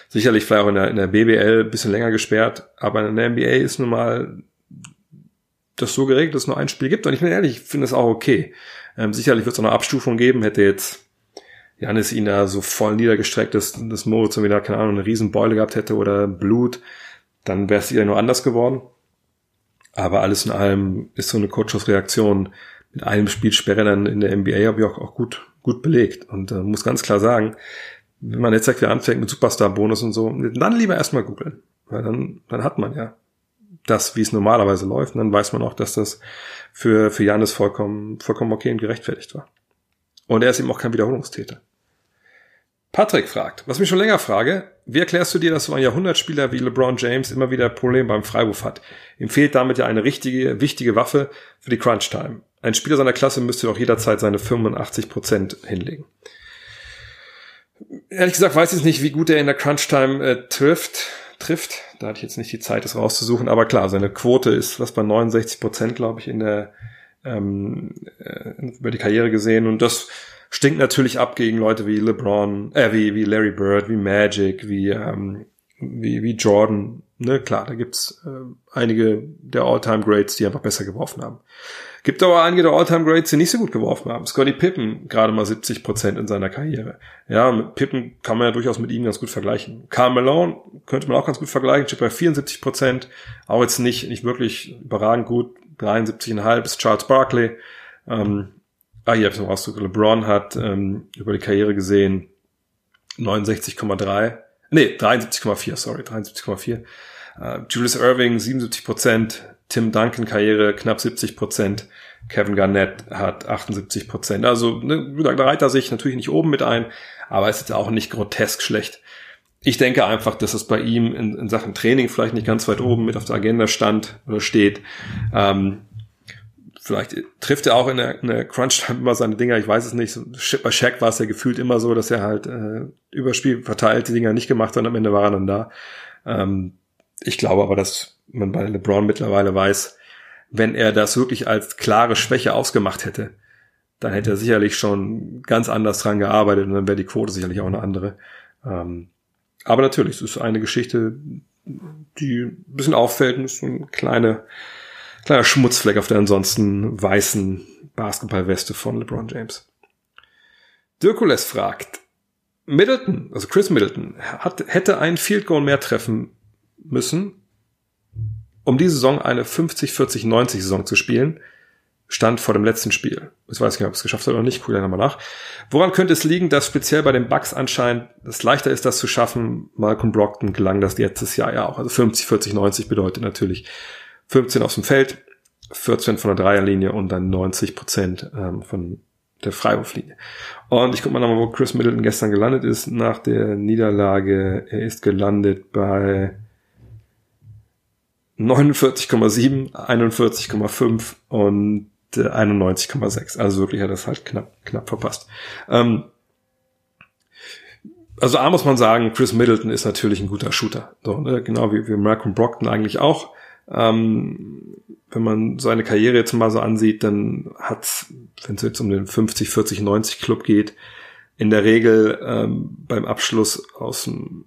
Sicherlich vielleicht auch in der, in der BBL ein bisschen länger gesperrt, aber in der NBA ist nun mal das so geregelt, dass es nur ein Spiel gibt. Und ich bin ehrlich, ich finde es auch okay. Ähm, sicherlich wird es auch eine Abstufung geben, hätte jetzt Janis ihn da so voll niedergestreckt, dass, dass Moritz wieder, keine Ahnung, eine Riesenbeule gehabt hätte oder Blut, dann wäre es wieder nur anders geworden. Aber alles in allem ist so eine Coaches-Reaktion mit einem Spielsperre dann in der NBA habe ich auch, auch gut, gut belegt. Und äh, muss ganz klar sagen, wenn man jetzt wieder anfängt mit Superstar-Bonus und so, dann lieber erstmal googeln. Weil dann, dann hat man ja das, wie es normalerweise läuft. Und dann weiß man auch, dass das für, für Janis vollkommen, vollkommen okay und gerechtfertigt war. Und er ist eben auch kein Wiederholungstäter. Patrick fragt, was mich schon länger frage, wie erklärst du dir, dass so ein Jahrhundertspieler wie LeBron James immer wieder Probleme beim Freiwurf hat? Ihm fehlt damit ja eine richtige, wichtige Waffe für die Crunch Time. Ein Spieler seiner Klasse müsste doch jederzeit seine 85 Prozent hinlegen. Ehrlich gesagt weiß ich nicht, wie gut er in der Crunch Time äh, trifft. Trifft. Da hatte ich jetzt nicht die Zeit, das rauszusuchen. Aber klar, seine Quote ist was bei 69 Prozent, glaube ich, in der ähm, äh, über die Karriere gesehen. Und das stinkt natürlich ab gegen Leute wie LeBron, äh, wie, wie Larry Bird, wie Magic, wie, ähm, wie, wie Jordan Ne, klar, da gibt's äh, einige der All-Time-Greats, die einfach besser geworfen haben. Gibt aber einige der All-Time-Greats, die nicht so gut geworfen haben. Scotty Pippen gerade mal 70 Prozent in seiner Karriere. Ja, mit Pippen kann man ja durchaus mit ihm ganz gut vergleichen. Karl Malone könnte man auch ganz gut vergleichen, steht bei 74 Prozent. Auch jetzt nicht, nicht wirklich überragend gut. 73,5 ist Charles Barkley. Ähm, ah, hier habe ich noch ausgedrückt. LeBron hat ähm, über die Karriere gesehen 69,3 Nee, 73,4, sorry, 73,4. Uh, Julius Irving 77 Prozent, Tim Duncan Karriere knapp 70 Prozent, Kevin Garnett hat 78 Prozent. Also ne, da reiht er sich natürlich nicht oben mit ein, aber ist auch nicht grotesk schlecht. Ich denke einfach, dass es bei ihm in, in Sachen Training vielleicht nicht ganz weit oben mit auf der Agenda stand oder steht. Ähm, Vielleicht trifft er auch in der, in der Crunch-Time immer seine Dinger, ich weiß es nicht. Bei Shaq war es ja gefühlt immer so, dass er halt äh, Überspiel verteilt die Dinger nicht gemacht hat und am Ende war er dann da. Ähm, ich glaube aber, dass man bei LeBron mittlerweile weiß, wenn er das wirklich als klare Schwäche ausgemacht hätte, dann hätte er sicherlich schon ganz anders dran gearbeitet und dann wäre die Quote sicherlich auch eine andere. Ähm, aber natürlich, es ist eine Geschichte, die ein bisschen auffällt und ist so eine kleine Kleiner Schmutzfleck auf der ansonsten weißen Basketballweste von LeBron James. Dirkules fragt, Middleton, also Chris Middleton, hat, hätte ein Field Goal mehr treffen müssen, um die Saison eine 50-40-90 Saison zu spielen, stand vor dem letzten Spiel. Ich weiß nicht, ob es geschafft hat oder nicht, guck da nochmal nach. Woran könnte es liegen, dass speziell bei den Bucks anscheinend es leichter ist, das zu schaffen? Malcolm Brockton gelang das letztes Jahr ja auch. Also 50, 40, 90 bedeutet natürlich 15 aus dem Feld, 14 von der Dreierlinie und dann 90 Prozent ähm, von der Freiwurflinie. Und ich gucke mal nochmal, wo Chris Middleton gestern gelandet ist nach der Niederlage. Er ist gelandet bei 49,7, 41,5 und 91,6. Also wirklich hat er das halt knapp, knapp verpasst. Ähm, also A muss man sagen, Chris Middleton ist natürlich ein guter Shooter. So, ne? Genau wie, wie Malcolm Brockton eigentlich auch. Ähm, wenn man seine Karriere jetzt mal so ansieht, dann hat wenn es jetzt um den 50, 40, 90 Club geht, in der Regel ähm, beim Abschluss aus dem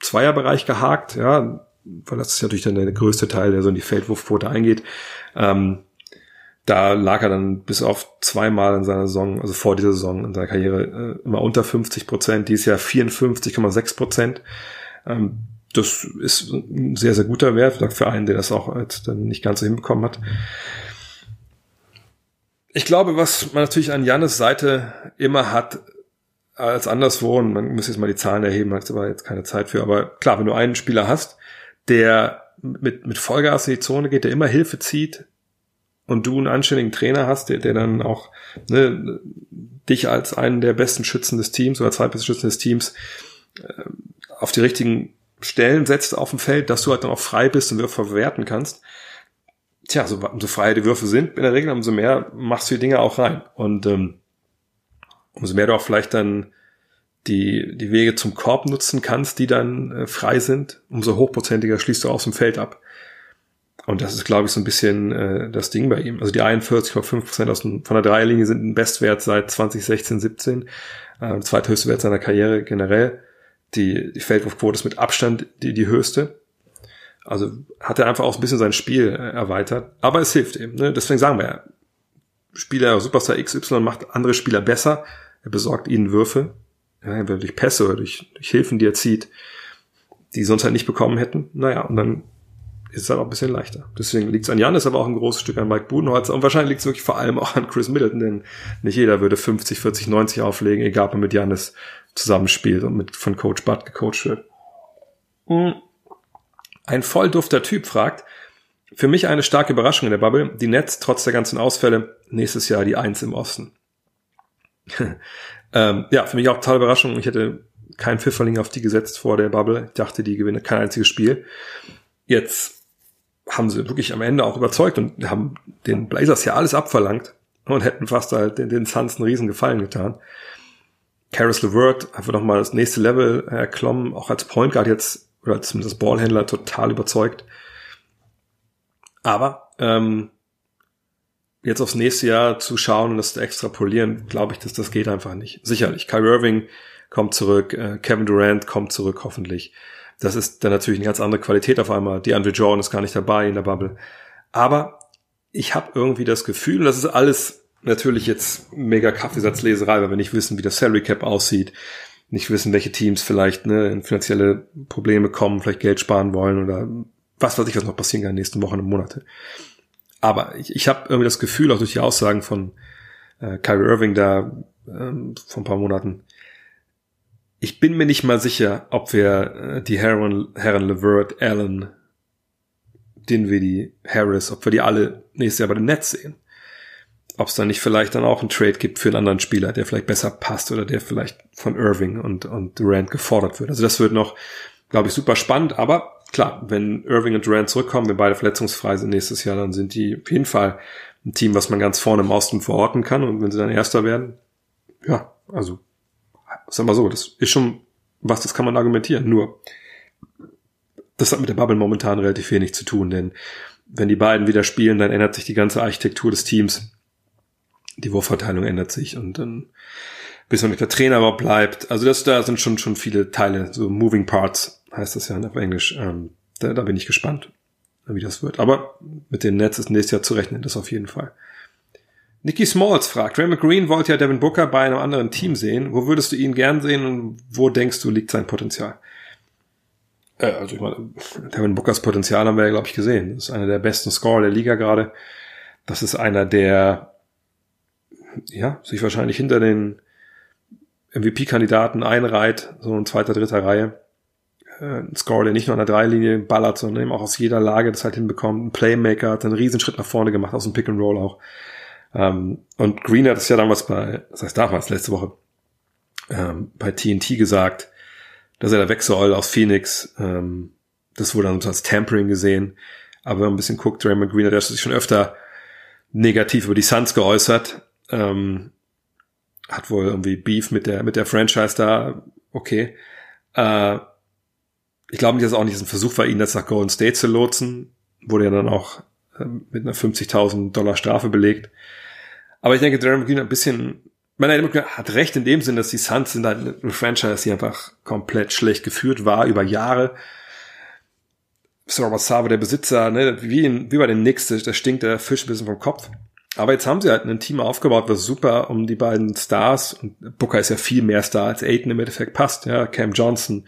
Zweierbereich gehakt, ja, weil das ist natürlich dann der größte Teil, der so in die Feldwurfquote eingeht. Ähm, da lag er dann bis auf zweimal in seiner Saison, also vor dieser Saison in seiner Karriere, äh, immer unter 50 Prozent, dieses Jahr 54,6 Prozent. Ähm, das ist ein sehr, sehr guter Wert für einen, der das auch als dann nicht ganz so hinbekommen hat. Ich glaube, was man natürlich an Jannes Seite immer hat, als anderswo, und man muss jetzt mal die Zahlen erheben, hat aber jetzt keine Zeit für, aber klar, wenn du einen Spieler hast, der mit, mit Vollgas in die Zone geht, der immer Hilfe zieht und du einen anständigen Trainer hast, der, der dann auch ne, dich als einen der besten Schützen des Teams oder zweitbesten Schützen des Teams äh, auf die richtigen Stellen setzt auf dem Feld, dass du halt dann auch frei bist und Würfe verwerten kannst. Tja, so, umso freier die Würfe sind in der Regel, umso mehr machst du die Dinge auch rein. Und ähm, umso mehr du auch vielleicht dann die, die Wege zum Korb nutzen kannst, die dann äh, frei sind, umso hochprozentiger schließt du aus dem Feld ab. Und das ist, glaube ich, so ein bisschen äh, das Ding bei ihm. Also die 41,5% aus dem, von der Dreierlinie sind ein Bestwert seit 2016, 17. Äh, zweithöchste Wert seiner Karriere generell. Die, die Feldwurfquote ist mit Abstand die, die höchste. Also hat er einfach auch ein bisschen sein Spiel äh, erweitert. Aber es hilft eben. Ne? Deswegen sagen wir ja, Spieler Superstar XY macht andere Spieler besser. Er besorgt ihnen Würfe. Ja, durch Pässe oder durch, durch Hilfen, die er zieht, die sonst halt nicht bekommen hätten. Naja, und dann ist es halt auch ein bisschen leichter. Deswegen liegt es an Janis, aber auch ein großes Stück an Mike Budenholzer. Und wahrscheinlich liegt es wirklich vor allem auch an Chris Middleton, denn nicht jeder würde 50, 40, 90 auflegen, egal ob er mit Janis zusammenspielt und mit von Coach Butt gecoacht wird. Hm. Ein voll dufter Typ fragt, für mich eine starke Überraschung in der Bubble, die Nets trotz der ganzen Ausfälle nächstes Jahr die Eins im Osten. ähm, ja, für mich auch tolle Überraschung. Ich hätte kein Pfifferling auf die gesetzt vor der Bubble. Ich dachte, die gewinnen kein einziges Spiel. Jetzt haben sie wirklich am Ende auch überzeugt und haben den Blazers ja alles abverlangt und hätten fast halt den, den Suns einen riesen Gefallen getan. Karis LeVert einfach nochmal das nächste Level erklommen, auch als Point Guard jetzt, oder als zumindest Ballhändler total überzeugt. Aber ähm, jetzt aufs nächste Jahr zu schauen und das zu extrapolieren, glaube ich, dass das geht einfach nicht. Sicherlich. Kyrie Irving kommt zurück, äh, Kevin Durant kommt zurück, hoffentlich. Das ist dann natürlich eine ganz andere Qualität auf einmal. Die Andre Jordan ist gar nicht dabei in der Bubble. Aber ich habe irgendwie das Gefühl, das ist alles natürlich jetzt mega Kaffeesatzleserei, weil wir nicht wissen, wie das Salary Cap aussieht, nicht wissen, welche Teams vielleicht ne, in finanzielle Probleme kommen, vielleicht Geld sparen wollen oder was weiß ich, was noch passieren kann in den nächsten Wochen und Monate. Aber ich, ich habe irgendwie das Gefühl, auch durch die Aussagen von äh, Kyrie Irving da ähm, vor ein paar Monaten, ich bin mir nicht mal sicher, ob wir äh, die Herren, Herren Levert, Allen, Dinwiddie, Harris, ob wir die alle nächstes Jahr bei den Nets sehen. Ob es da nicht vielleicht dann auch einen Trade gibt für einen anderen Spieler, der vielleicht besser passt oder der vielleicht von Irving und, und Durant gefordert wird. Also das wird noch, glaube ich, super spannend. Aber klar, wenn Irving und Durant zurückkommen, wenn beide verletzungsfrei sind nächstes Jahr, dann sind die auf jeden Fall ein Team, was man ganz vorne im Osten verorten kann. Und wenn sie dann Erster werden, ja, also sag mal so, das ist schon was, das kann man argumentieren. Nur, das hat mit der Bubble momentan relativ wenig zu tun, denn wenn die beiden wieder spielen, dann ändert sich die ganze Architektur des Teams. Die Wurfverteilung ändert sich und dann bis man mit der Trainer überhaupt bleibt. Also das, da sind schon, schon viele Teile, so Moving Parts heißt das ja auf Englisch. Ähm, da, da bin ich gespannt, wie das wird. Aber mit den Nets ist nächstes Jahr zu rechnen, das auf jeden Fall. Nicky Smalls fragt, Raymond Green wollte ja Devin Booker bei einem anderen Team sehen. Wo würdest du ihn gern sehen und wo denkst du liegt sein Potenzial? Äh, also ich meine, Devin Bookers Potenzial haben wir ja, glaube ich, gesehen. Das ist einer der besten Scorer der Liga gerade. Das ist einer, der ja, sich wahrscheinlich hinter den MVP-Kandidaten einreiht, so in zweiter, dritter Reihe. Äh, ein Scorer, der nicht nur an der Dreilinie ballert, sondern eben auch aus jeder Lage das halt hinbekommt. Ein Playmaker hat einen Riesenschritt nach vorne gemacht, aus dem Pick and Roll auch. Ähm, und Green hat es ja damals bei, das heißt damals, letzte Woche, ähm, bei TNT gesagt, dass er da weg soll aus Phoenix. Ähm, das wurde dann als Tampering gesehen. Aber wenn man ein bisschen guckt, Draymond Green hat sich schon öfter negativ über die Suns geäußert. Ähm, hat wohl irgendwie Beef mit der, mit der Franchise da. Okay. Äh, ich glaube nicht, dass es auch nicht ein Versuch war, ihn jetzt nach Golden State zu lotsen. Wurde ja dann auch äh, mit einer 50.000 Dollar Strafe belegt. Aber ich denke, Draymond Green ein bisschen, man hat recht in dem Sinn, dass die Suns sind halt eine Franchise, die einfach komplett schlecht geführt war über Jahre. Robert Sava, der Besitzer, ne, wie, in, wie bei den Knicks, da stinkt der Fisch ein bisschen vom Kopf. Aber jetzt haben sie halt ein Team aufgebaut, was super um die beiden Stars, und Booker ist ja viel mehr Star als Aiden im Endeffekt passt, ja, Cam Johnson,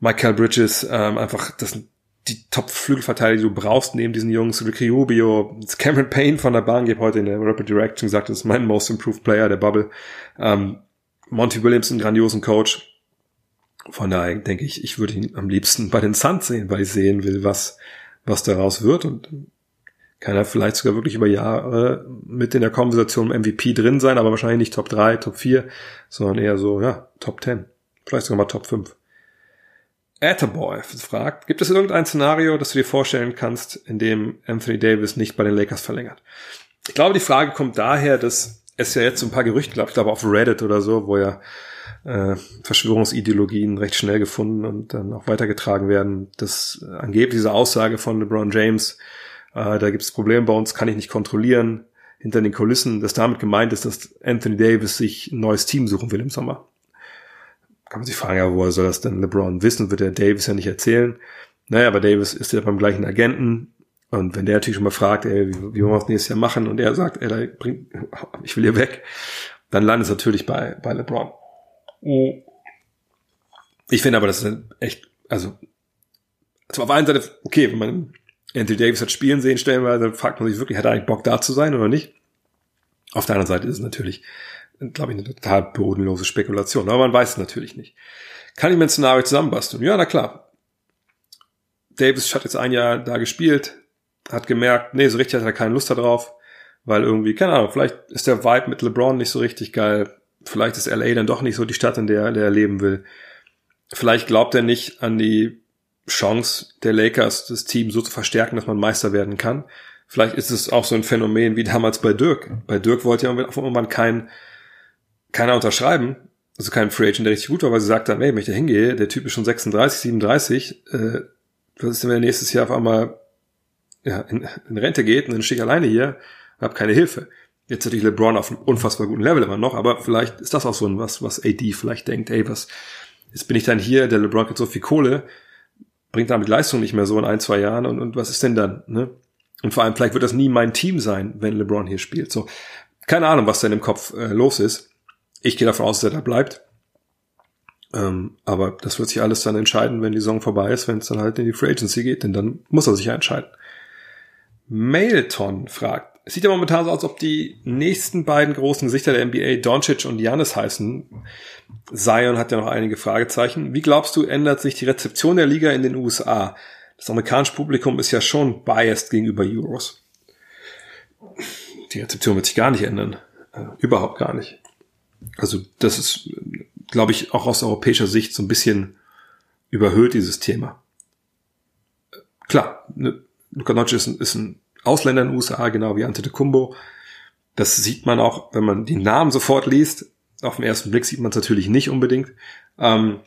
Michael Bridges, ähm, einfach, das sind die Top-Flügelverteidiger, die du brauchst neben diesen Jungs, Ricky Rubio, Cameron Payne von der Bahn, geht heute in der Rapid Direction gesagt, das ist mein most improved player der Bubble. Ähm, Monty Williams, einen grandiosen Coach. Von daher denke ich, ich würde ihn am liebsten bei den Suns sehen, weil ich sehen will, was, was daraus wird und kann er vielleicht sogar wirklich über Jahre mit in der Konversation MVP drin sein, aber wahrscheinlich nicht Top 3, Top 4, sondern eher so, ja, Top 10. Vielleicht sogar mal Top 5. Attaboy fragt, gibt es irgendein Szenario, das du dir vorstellen kannst, in dem Anthony Davis nicht bei den Lakers verlängert? Ich glaube, die Frage kommt daher, dass es ja jetzt so ein paar Gerüchte gab, ich glaube auf Reddit oder so, wo ja äh, Verschwörungsideologien recht schnell gefunden und dann auch weitergetragen werden, dass angeblich diese Aussage von LeBron James, äh, da gibt es Probleme bei uns, kann ich nicht kontrollieren, hinter den Kulissen, dass damit gemeint ist, dass Anthony Davis sich ein neues Team suchen will im Sommer kann man sich fragen, ja, woher soll das denn LeBron wissen? Wird der Davis ja nicht erzählen. Naja, aber Davis ist ja beim gleichen Agenten. Und wenn der natürlich schon mal fragt, ey, wie, wie wollen wir das nächstes Jahr machen? Und er sagt, ey, bring, ich will hier weg, dann landet es natürlich bei, bei LeBron. Ich finde aber, das ist echt, also, also auf einer Seite, okay, wenn man Anthony Davis hat spielen sehen, stellen wir, dann fragt man sich wirklich, hat er eigentlich Bock da zu sein oder nicht? Auf der anderen Seite ist es natürlich glaube ich, eine total bodenlose Spekulation. Aber man weiß es natürlich nicht. Kann ich mir ein Szenario zusammenbasteln? Ja, na klar. Davis hat jetzt ein Jahr da gespielt, hat gemerkt, nee, so richtig hat er keine Lust darauf, weil irgendwie, keine Ahnung, vielleicht ist der Vibe mit LeBron nicht so richtig geil. Vielleicht ist LA dann doch nicht so die Stadt, in der, der er leben will. Vielleicht glaubt er nicht an die Chance der Lakers, das Team so zu verstärken, dass man Meister werden kann. Vielleicht ist es auch so ein Phänomen wie damals bei Dirk. Bei Dirk wollte ja irgendwann kein keiner unterschreiben, also kein Free Agent, der richtig gut war, weil sie sagt dann, ey, wenn ich da hingehe, der Typ ist schon 36, 37, äh, was ist denn, wenn er nächstes Jahr auf einmal ja, in, in Rente geht und dann stehe ich alleine hier und habe keine Hilfe. Jetzt natürlich LeBron auf einem unfassbar guten Level immer noch, aber vielleicht ist das auch so ein was, was AD vielleicht denkt, ey, was, jetzt bin ich dann hier, der LeBron hat so viel Kohle, bringt damit Leistung nicht mehr so in ein, zwei Jahren und, und was ist denn dann? Ne? Und vor allem, vielleicht wird das nie mein Team sein, wenn LeBron hier spielt. So, keine Ahnung, was denn im Kopf äh, los ist. Ich gehe davon aus, dass er da bleibt. Ähm, aber das wird sich alles dann entscheiden, wenn die Saison vorbei ist, wenn es dann halt in die Free Agency geht, denn dann muss er sich ja entscheiden. Mailton fragt, es sieht ja momentan so aus, als ob die nächsten beiden großen Gesichter der NBA, Doncic und Giannis heißen. Zion hat ja noch einige Fragezeichen. Wie glaubst du, ändert sich die Rezeption der Liga in den USA? Das amerikanische Publikum ist ja schon biased gegenüber Euros. Die Rezeption wird sich gar nicht ändern. Äh, überhaupt gar nicht. Also das ist, glaube ich, auch aus europäischer Sicht so ein bisschen überhöht, dieses Thema. Klar, ne, Luka Doncic ist ein, ist ein Ausländer in den USA, genau wie Antetokounmpo. Das sieht man auch, wenn man die Namen sofort liest. Auf den ersten Blick sieht man es natürlich nicht unbedingt. Ähm,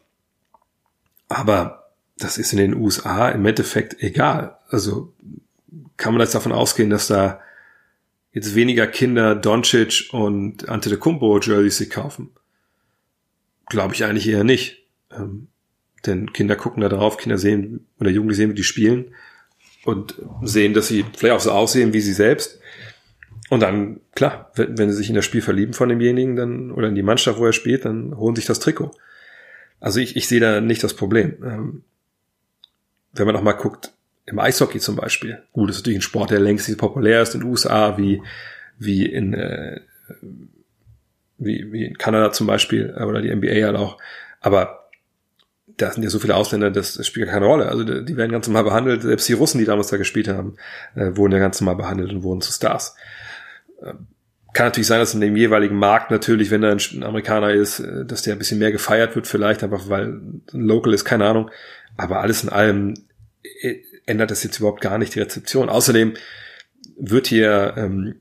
aber das ist in den USA im Endeffekt egal. Also kann man jetzt davon ausgehen, dass da jetzt weniger Kinder Doncic und Antetokounmpo Jerseys sich kaufen? Glaube ich eigentlich eher nicht. Ähm, denn Kinder gucken da drauf, Kinder sehen oder Jugendliche sehen, wie die spielen und sehen, dass sie vielleicht auch so aussehen wie sie selbst. Und dann, klar, wenn, wenn sie sich in das Spiel verlieben von demjenigen, dann, oder in die Mannschaft, wo er spielt, dann holen sich das Trikot. Also ich, ich sehe da nicht das Problem. Ähm, wenn man auch mal guckt, im Eishockey zum Beispiel. Gut, das ist natürlich ein Sport, der längst nicht populär ist in den USA, wie, wie in, äh, wie, wie in Kanada zum Beispiel, äh, oder die NBA halt auch. Aber da sind ja so viele Ausländer, das, spielt keine Rolle. Also die werden ganz normal behandelt. Selbst die Russen, die damals da gespielt haben, äh, wurden ja ganz normal behandelt und wurden zu Stars. Äh, kann natürlich sein, dass in dem jeweiligen Markt natürlich, wenn da ein Amerikaner ist, äh, dass der ein bisschen mehr gefeiert wird, vielleicht einfach weil ein Local ist, keine Ahnung. Aber alles in allem äh, ändert das jetzt überhaupt gar nicht die Rezeption. Außerdem wird hier ähm,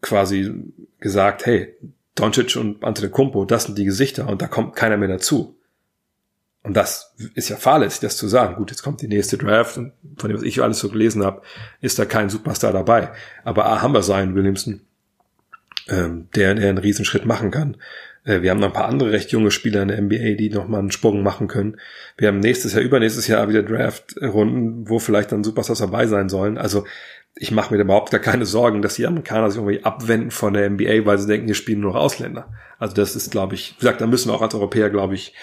quasi gesagt, hey, Doncic und Antetokounmpo, das sind die Gesichter und da kommt keiner mehr dazu. Und das ist ja fahrlässig, das zu sagen. Gut, jetzt kommt die nächste Draft und von dem, was ich alles so gelesen habe, ist da kein Superstar dabei. Aber A haben wir Zion Williamson, ähm, der, der einen Riesenschritt machen kann. Äh, wir haben noch ein paar andere recht junge Spieler in der NBA, die nochmal einen Sprung machen können. Wir haben nächstes Jahr, übernächstes Jahr wieder Draft-Runden, wo vielleicht dann Superstars dabei sein sollen. Also ich mache mir da überhaupt gar keine Sorgen, dass die Amerikaner sich irgendwie abwenden von der NBA, weil sie denken, hier spielen nur noch Ausländer. Also das ist, glaube ich, wie gesagt, da müssen wir auch als Europäer, glaube ich,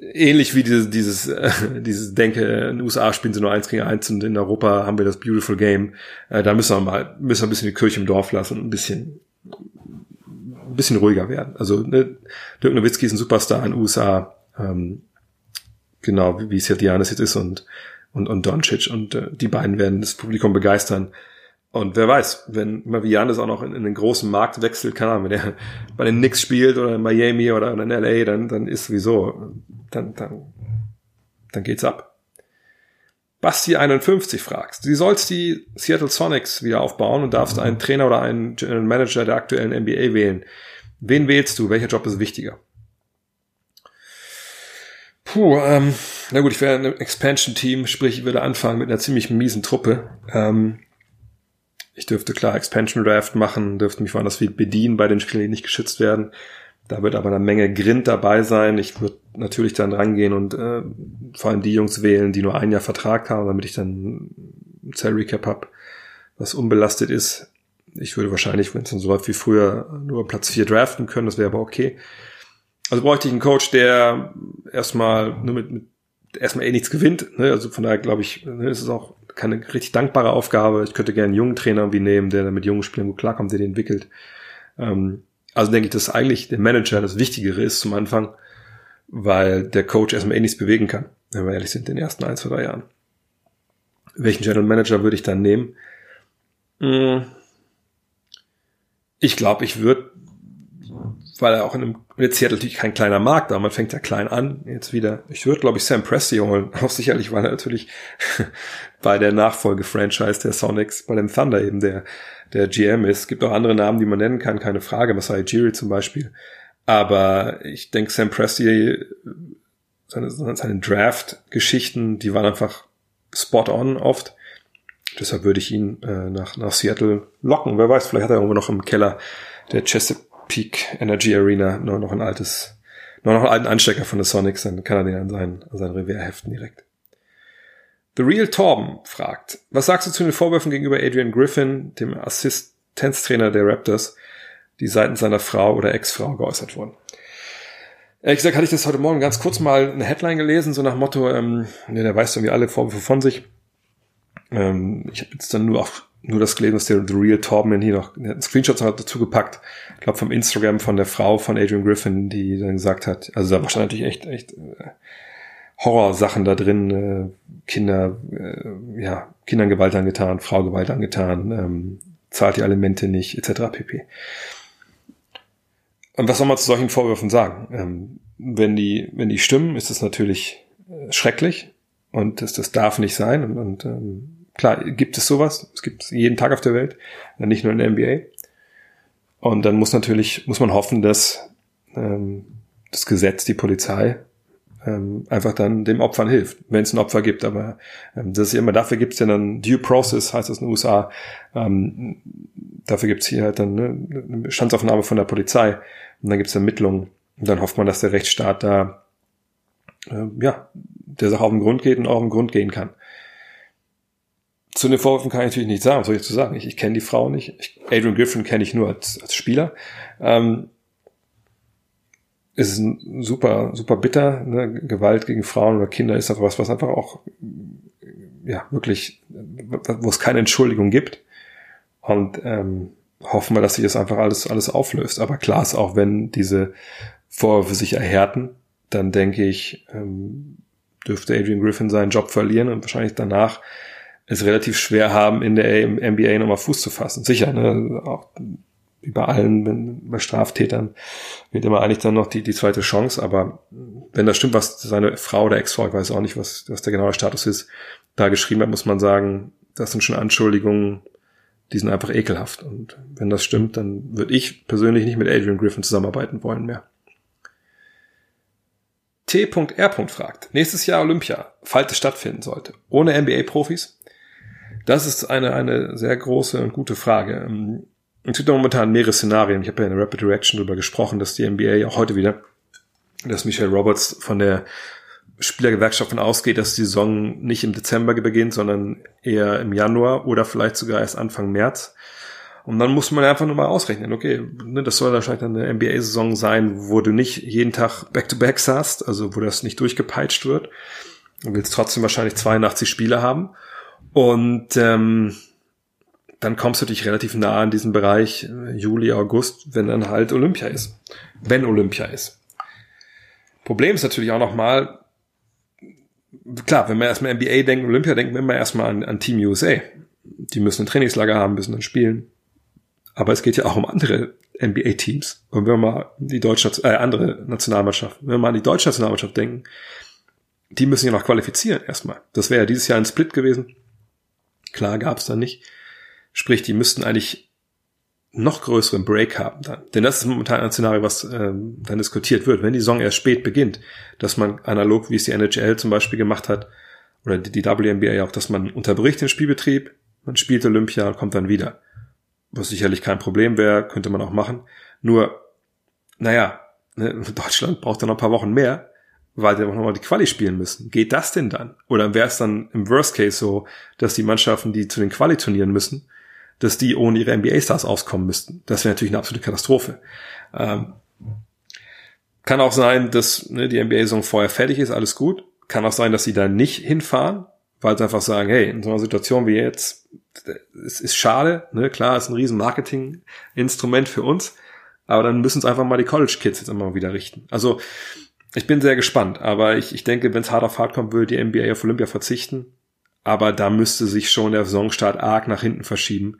ähnlich wie dieses, dieses, äh, dieses Denke, in den USA spielen sie nur eins gegen eins und in Europa haben wir das Beautiful Game. Äh, da müssen wir mal, müssen wir ein bisschen die Kirche im Dorf lassen und ein bisschen, ein bisschen ruhiger werden. Also ne, Dirk Nowitzki ist ein Superstar in den USA, ähm, genau wie, es ja Dianis jetzt ist und und und Doncic und äh, die beiden werden das Publikum begeistern. Und wer weiß, wenn Mavianis auch noch in, in einen großen Markt wechselt, kann er, wenn er bei den Knicks spielt oder in Miami oder in LA, dann, dann ist sowieso, dann, dann, dann geht's ab. Basti 51 fragst, du sollst die Seattle Sonics wieder aufbauen und darfst einen Trainer oder einen General Manager der aktuellen NBA wählen. Wen wählst du? Welcher Job ist wichtiger? Puh, ähm, na gut, ich wäre ein Expansion-Team, sprich, ich würde anfangen mit einer ziemlich miesen Truppe. Ähm, ich dürfte klar Expansion Draft machen, dürfte mich woanders viel bedienen bei den Spielern, die nicht geschützt werden. Da wird aber eine Menge Grind dabei sein. Ich würde natürlich dann rangehen und äh, vor allem die Jungs wählen, die nur ein Jahr Vertrag haben, damit ich dann Salary Cap habe, was unbelastet ist. Ich würde wahrscheinlich, wenn es dann so läuft wie früher, nur Platz 4 draften können, das wäre aber okay. Also bräuchte ich einen Coach, der erstmal nur mit, mit erstmal eh nichts gewinnt. Ne? Also von daher glaube ich, ne, ist es auch keine richtig dankbare Aufgabe. Ich könnte gerne einen jungen Trainer irgendwie nehmen, der mit jungen Spielern gut klarkommt, der den entwickelt. Ähm, also denke ich, dass eigentlich der Manager das Wichtigere ist zum Anfang, weil der Coach erstmal eh nichts bewegen kann, wenn wir ehrlich sind, in den ersten ein, zwei, drei Jahren. Welchen General Manager würde ich dann nehmen? Hm. Ich glaube, ich würde weil er auch in einem, jetzt Seattle natürlich kein kleiner Markt, aber man fängt ja klein an, jetzt wieder. Ich würde, glaube ich, Sam Presti holen, auch sicherlich, weil er natürlich bei der Nachfolge-Franchise der Sonics, bei dem Thunder eben der, der GM ist. Es gibt auch andere Namen, die man nennen kann, keine Frage, Masai Jiri zum Beispiel. Aber ich denke, Sam Presti, seine, seine Draft-Geschichten, die waren einfach spot on oft. Deshalb würde ich ihn äh, nach, nach Seattle locken. Wer weiß, vielleicht hat er irgendwo noch im Keller der Chesapeake Peak Energy Arena nur noch ein altes, nur noch einen alten Anstecker von der Sonics, dann kann er den an sein, an sein Revier heften direkt. The Real Torben fragt, was sagst du zu den Vorwürfen gegenüber Adrian Griffin, dem Assistenztrainer der Raptors, die seitens seiner Frau oder Ex-Frau geäußert wurden? Ehrlich gesagt hatte ich das heute Morgen ganz kurz mal eine Headline gelesen, so nach Motto, ähm, ja, der weiß irgendwie alle Vorwürfe von sich. Ähm, ich habe jetzt dann nur auf nur das gelesen, dass der The Real Torben hier noch einen Screenshot dazu gepackt. Ich glaube vom Instagram von der Frau von Adrian Griffin, die dann gesagt hat, also da war natürlich echt, echt äh, Horrorsachen da drin, äh, Kinder, äh, ja, Kindern Gewalt angetan, Frau Gewalt angetan, ähm, zahlt die Alimente nicht, etc. pp. Und was soll man zu solchen Vorwürfen sagen? Ähm, wenn die, wenn die stimmen, ist es natürlich äh, schrecklich und das, das darf nicht sein und, und ähm, Klar, gibt es sowas. Es gibt es jeden Tag auf der Welt, nicht nur in der NBA. Und dann muss natürlich, muss man hoffen, dass ähm, das Gesetz, die Polizei ähm, einfach dann dem Opfern hilft, wenn es ein Opfer gibt. Aber ähm, das ist immer, dafür gibt es ja dann Due Process, heißt das in den USA. Ähm, dafür gibt es hier halt dann ne, eine Bestandsaufnahme von der Polizei und dann gibt es Ermittlungen. Und dann hofft man, dass der Rechtsstaat da äh, ja der Sache auf den Grund geht und auch auf den Grund gehen kann. Zu den Vorwürfen kann ich natürlich nicht sagen, was soll ich zu sagen? Ich, ich kenne die Frau nicht. Ich, Adrian Griffin kenne ich nur als, als Spieler. Ähm, es ist super, super bitter. Ne? Gewalt gegen Frauen oder Kinder ist einfach was, was einfach auch, ja, wirklich, wo es keine Entschuldigung gibt. Und ähm, hoffen wir, dass sich das einfach alles, alles auflöst. Aber klar ist auch, wenn diese Vorwürfe sich erhärten, dann denke ich, ähm, dürfte Adrian Griffin seinen Job verlieren und wahrscheinlich danach es relativ schwer haben, in der NBA nochmal Fuß zu fassen. Sicher, ne? auch wie bei allen, bei Straftätern wird immer eigentlich dann noch die, die zweite Chance, aber wenn das stimmt, was seine Frau oder Ex-Frau, ich weiß auch nicht, was, was der genaue Status ist, da geschrieben hat, muss man sagen, das sind schon Anschuldigungen, die sind einfach ekelhaft. Und wenn das stimmt, dann würde ich persönlich nicht mit Adrian Griffin zusammenarbeiten wollen mehr. T.R. fragt, nächstes Jahr Olympia, falls es stattfinden sollte, ohne NBA-Profis? Das ist eine, eine sehr große und gute Frage. Ähm, es gibt momentan mehrere Szenarien. Ich habe ja in der Rapid Reaction darüber gesprochen, dass die NBA auch heute wieder, dass Michelle Roberts von der Spielergewerkschaft von ausgeht, dass die Saison nicht im Dezember beginnt, sondern eher im Januar oder vielleicht sogar erst Anfang März. Und dann muss man einfach nur mal ausrechnen, okay, ne, das soll wahrscheinlich eine NBA-Saison sein, wo du nicht jeden Tag Back-to-Back -back hast, also wo das nicht durchgepeitscht wird. Du willst trotzdem wahrscheinlich 82 Spiele haben. Und ähm, dann kommst du dich relativ nah an diesen Bereich äh, Juli, August, wenn dann halt Olympia ist. Wenn Olympia ist. Problem ist natürlich auch nochmal, klar, wenn wir erstmal NBA denken, Olympia, denken wir immer erstmal an, an Team USA. Die müssen ein Trainingslager haben, müssen dann spielen. Aber es geht ja auch um andere NBA-Teams. Und wenn wir mal die deutsche, äh, andere Nationalmannschaft, wenn wir mal an die deutsche Nationalmannschaft denken, die müssen ja noch qualifizieren erstmal. Das wäre ja dieses Jahr ein Split gewesen. Klar gab's da nicht. Sprich, die müssten eigentlich noch größeren Break haben dann. Denn das ist momentan ein Szenario, was ähm, dann diskutiert wird. Wenn die Saison erst spät beginnt, dass man analog, wie es die NHL zum Beispiel gemacht hat, oder die, WNBA auch, dass man unterbricht den Spielbetrieb, man spielt Olympia und kommt dann wieder. Was sicherlich kein Problem wäre, könnte man auch machen. Nur, naja, ne, Deutschland braucht dann noch ein paar Wochen mehr, weil sie einfach nochmal die Quali spielen müssen. Geht das denn dann? Oder wäre es dann im Worst Case so, dass die Mannschaften, die zu den Quali-Turnieren müssen, dass die ohne ihre NBA-Stars auskommen müssten? Das wäre natürlich eine absolute Katastrophe. Ähm, kann auch sein, dass ne, die NBA-Saison vorher fertig ist, alles gut. Kann auch sein, dass sie da nicht hinfahren, weil sie einfach sagen, hey, in so einer Situation wie jetzt, es ist schade, ne, klar, ist ein riesen Marketing-Instrument für uns, aber dann müssen es einfach mal die College-Kids jetzt immer wieder richten. Also ich bin sehr gespannt, aber ich, ich denke, wenn es hart auf hart kommt, würde die NBA auf Olympia verzichten. Aber da müsste sich schon der Saisonstart arg nach hinten verschieben.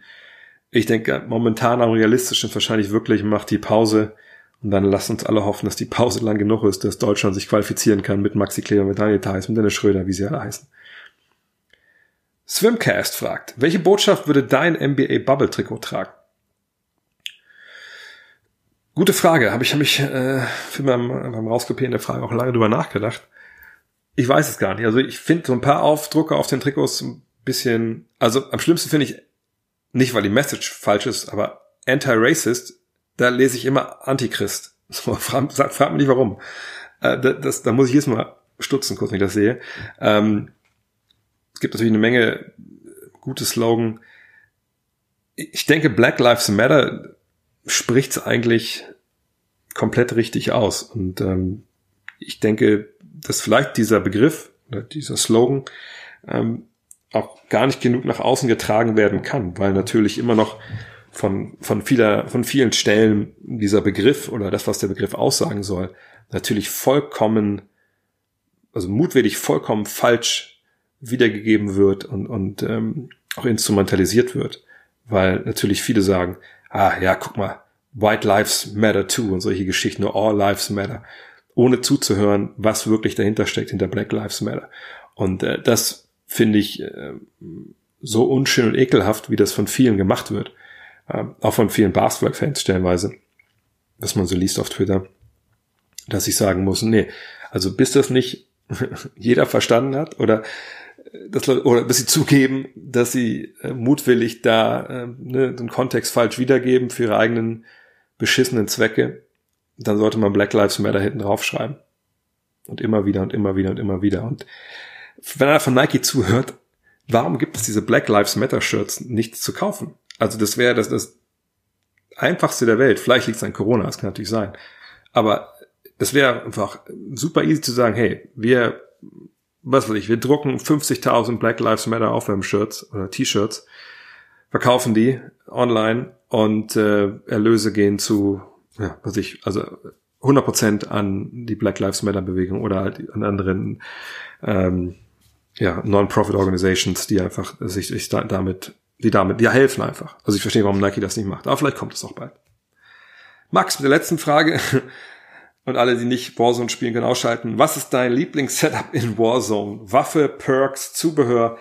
Ich denke, momentan am realistischen wahrscheinlich wirklich macht die Pause und dann lasst uns alle hoffen, dass die Pause lang genug ist, dass Deutschland sich qualifizieren kann mit Maxi Kleber, mit Daniel Theiss, mit Dennis Schröder, wie sie alle heißen. Swimcast fragt, welche Botschaft würde dein NBA Bubble Trikot tragen? Gute Frage. Habe ich, hab ich äh, für beim, beim Rauskopieren der Frage auch lange drüber nachgedacht. Ich weiß es gar nicht. Also ich finde so ein paar Aufdrucke auf den Trikots ein bisschen, also am schlimmsten finde ich, nicht weil die Message falsch ist, aber anti-racist, da lese ich immer Antichrist. So, frag, frag mich nicht warum. Äh, das, da muss ich jetzt mal stutzen, kurz, wenn ich das sehe. Ähm, es gibt natürlich eine Menge gute Slogan. Ich denke, Black Lives Matter spricht es eigentlich komplett richtig aus. Und ähm, ich denke, dass vielleicht dieser Begriff oder dieser Slogan ähm, auch gar nicht genug nach außen getragen werden kann, weil natürlich immer noch von, von vieler, von vielen Stellen dieser Begriff oder das, was der Begriff aussagen soll, natürlich vollkommen, also mutwillig vollkommen falsch wiedergegeben wird und, und ähm, auch instrumentalisiert wird. Weil natürlich viele sagen, ah ja, guck mal, White Lives Matter too und solche Geschichten, nur All Lives Matter, ohne zuzuhören, was wirklich dahinter steckt, hinter Black Lives Matter. Und äh, das finde ich äh, so unschön und ekelhaft, wie das von vielen gemacht wird. Äh, auch von vielen Basketball-Fans stellenweise, was man so liest auf Twitter, dass ich sagen muss, nee, also bis das nicht jeder verstanden hat oder dass, oder dass sie zugeben, dass sie äh, mutwillig da äh, ne, den Kontext falsch wiedergeben für ihre eigenen beschissenen Zwecke, dann sollte man Black Lives Matter hinten draufschreiben. Und immer wieder und immer wieder und immer wieder. Und wenn er von Nike zuhört, warum gibt es diese Black Lives Matter Shirts nicht zu kaufen? Also das wäre das, das einfachste der Welt. Vielleicht liegt es an Corona, das kann natürlich sein. Aber das wäre einfach super easy zu sagen, hey, wir, was weiß ich, wir drucken 50.000 Black Lives Matter Aufwärmshirts oder T-Shirts, verkaufen die online und äh, Erlöse gehen zu, ja, was ich, also 100% an die Black Lives Matter Bewegung oder halt an anderen ähm, ja, Non-Profit Organizations, die einfach sich, sich damit, die damit, die helfen einfach. Also ich verstehe, warum Nike das nicht macht. Aber vielleicht kommt es auch bald. Max, mit der letzten Frage. Und alle, die nicht Warzone spielen, können ausschalten. Was ist dein Lieblingssetup in Warzone? Waffe, Perks, Zubehör?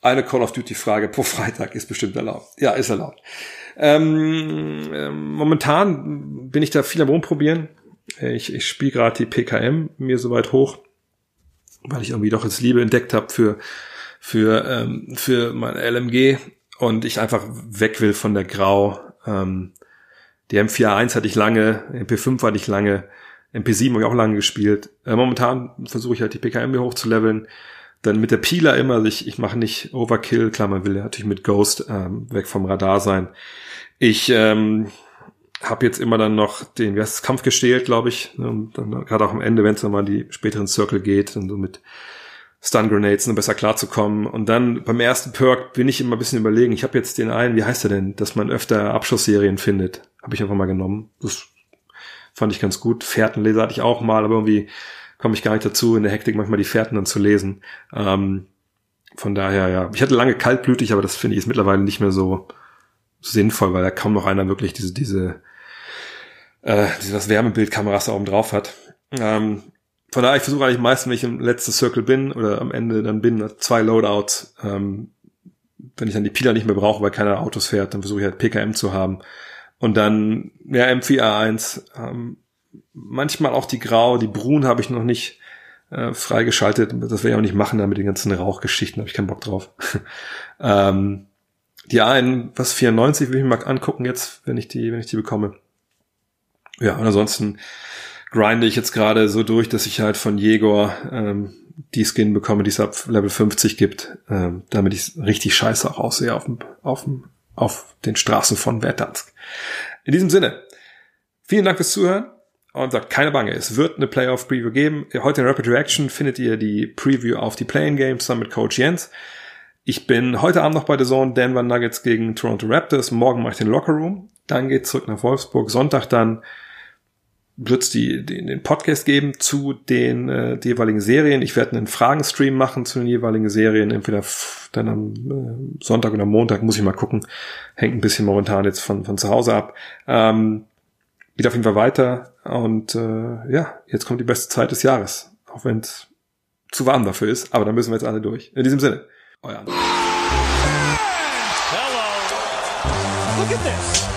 Eine Call of Duty Frage pro Freitag ist bestimmt erlaubt. Ja, ist erlaubt. Ähm, äh, momentan bin ich da viel am rumprobieren. Ich, ich spiele gerade die PKM mir soweit hoch weil ich irgendwie doch jetzt Liebe entdeckt habe für für ähm, für mein LMG und ich einfach weg will von der Grau. Ähm, die M4A1 hatte ich lange, MP5 hatte ich lange, MP7 habe ich auch lange gespielt. Äh, momentan versuche ich halt die PKM mir hochzuleveln. Dann mit der Peeler immer, also ich, ich mache nicht Overkill, klar, man will natürlich mit Ghost ähm, weg vom Radar sein. Ich ähm, habe jetzt immer dann noch den, wie heißt es, Kampf gestählt, glaube ich. Und dann gerade auch am Ende, wenn es mal die späteren Circle geht, dann so mit Stun Grenades um besser klarzukommen. Und dann beim ersten Perk bin ich immer ein bisschen überlegen. Ich habe jetzt den einen, wie heißt er denn, dass man öfter Abschussserien findet. Habe ich einfach mal genommen. Das fand ich ganz gut. Fährtenleser hatte ich auch mal, aber irgendwie komme ich gar nicht dazu, in der Hektik manchmal die Fährten dann zu lesen. Ähm, von daher, ja. Ich hatte lange kaltblütig, aber das finde ich ist mittlerweile nicht mehr so sinnvoll, weil da kaum noch einer wirklich diese, diese äh, was Wärmebildkameras da oben drauf hat. Ähm, von daher, ich versuche eigentlich meistens, wenn ich im letzten Circle bin oder am Ende dann bin, zwei Loadouts. Ähm, wenn ich dann die Pila nicht mehr brauche, weil keiner Autos fährt, dann versuche ich halt PKM zu haben. Und dann, ja, M4A1, ähm, manchmal auch die Grau, die Brun habe ich noch nicht äh, freigeschaltet. Das werde ich auch nicht machen, da mit den ganzen Rauchgeschichten habe ich keinen Bock drauf. ähm, die einen, was 94 will ich mir mal angucken jetzt, wenn ich die, wenn ich die bekomme. Ja, und ansonsten grinde ich jetzt gerade so durch, dass ich halt von Jäger ähm, die Skin bekomme, die es ab Level 50 gibt, ähm, damit ich richtig scheiße auch aussehe auf, dem, auf, dem, auf den Straßen von Verdansk. In diesem Sinne, vielen Dank fürs Zuhören und sagt keine Bange, es wird eine Playoff-Preview geben. Heute in Rapid Reaction findet ihr die Preview auf die Playing Games zusammen mit Coach Jens. Ich bin heute Abend noch bei der Zone Denver Nuggets gegen Toronto Raptors. Morgen mache ich den Locker Room. Dann geht's zurück nach Wolfsburg. Sonntag dann wird es die, die, den Podcast geben zu den äh, die jeweiligen Serien. Ich werde einen Fragenstream machen zu den jeweiligen Serien, entweder dann am äh, Sonntag oder Montag, muss ich mal gucken. Hängt ein bisschen momentan jetzt von, von zu Hause ab. Ähm, geht auf jeden Fall weiter und äh, ja, jetzt kommt die beste Zeit des Jahres, auch wenn es zu warm dafür ist, aber da müssen wir jetzt alle durch. In diesem Sinne, euer André. Hello. Look at this.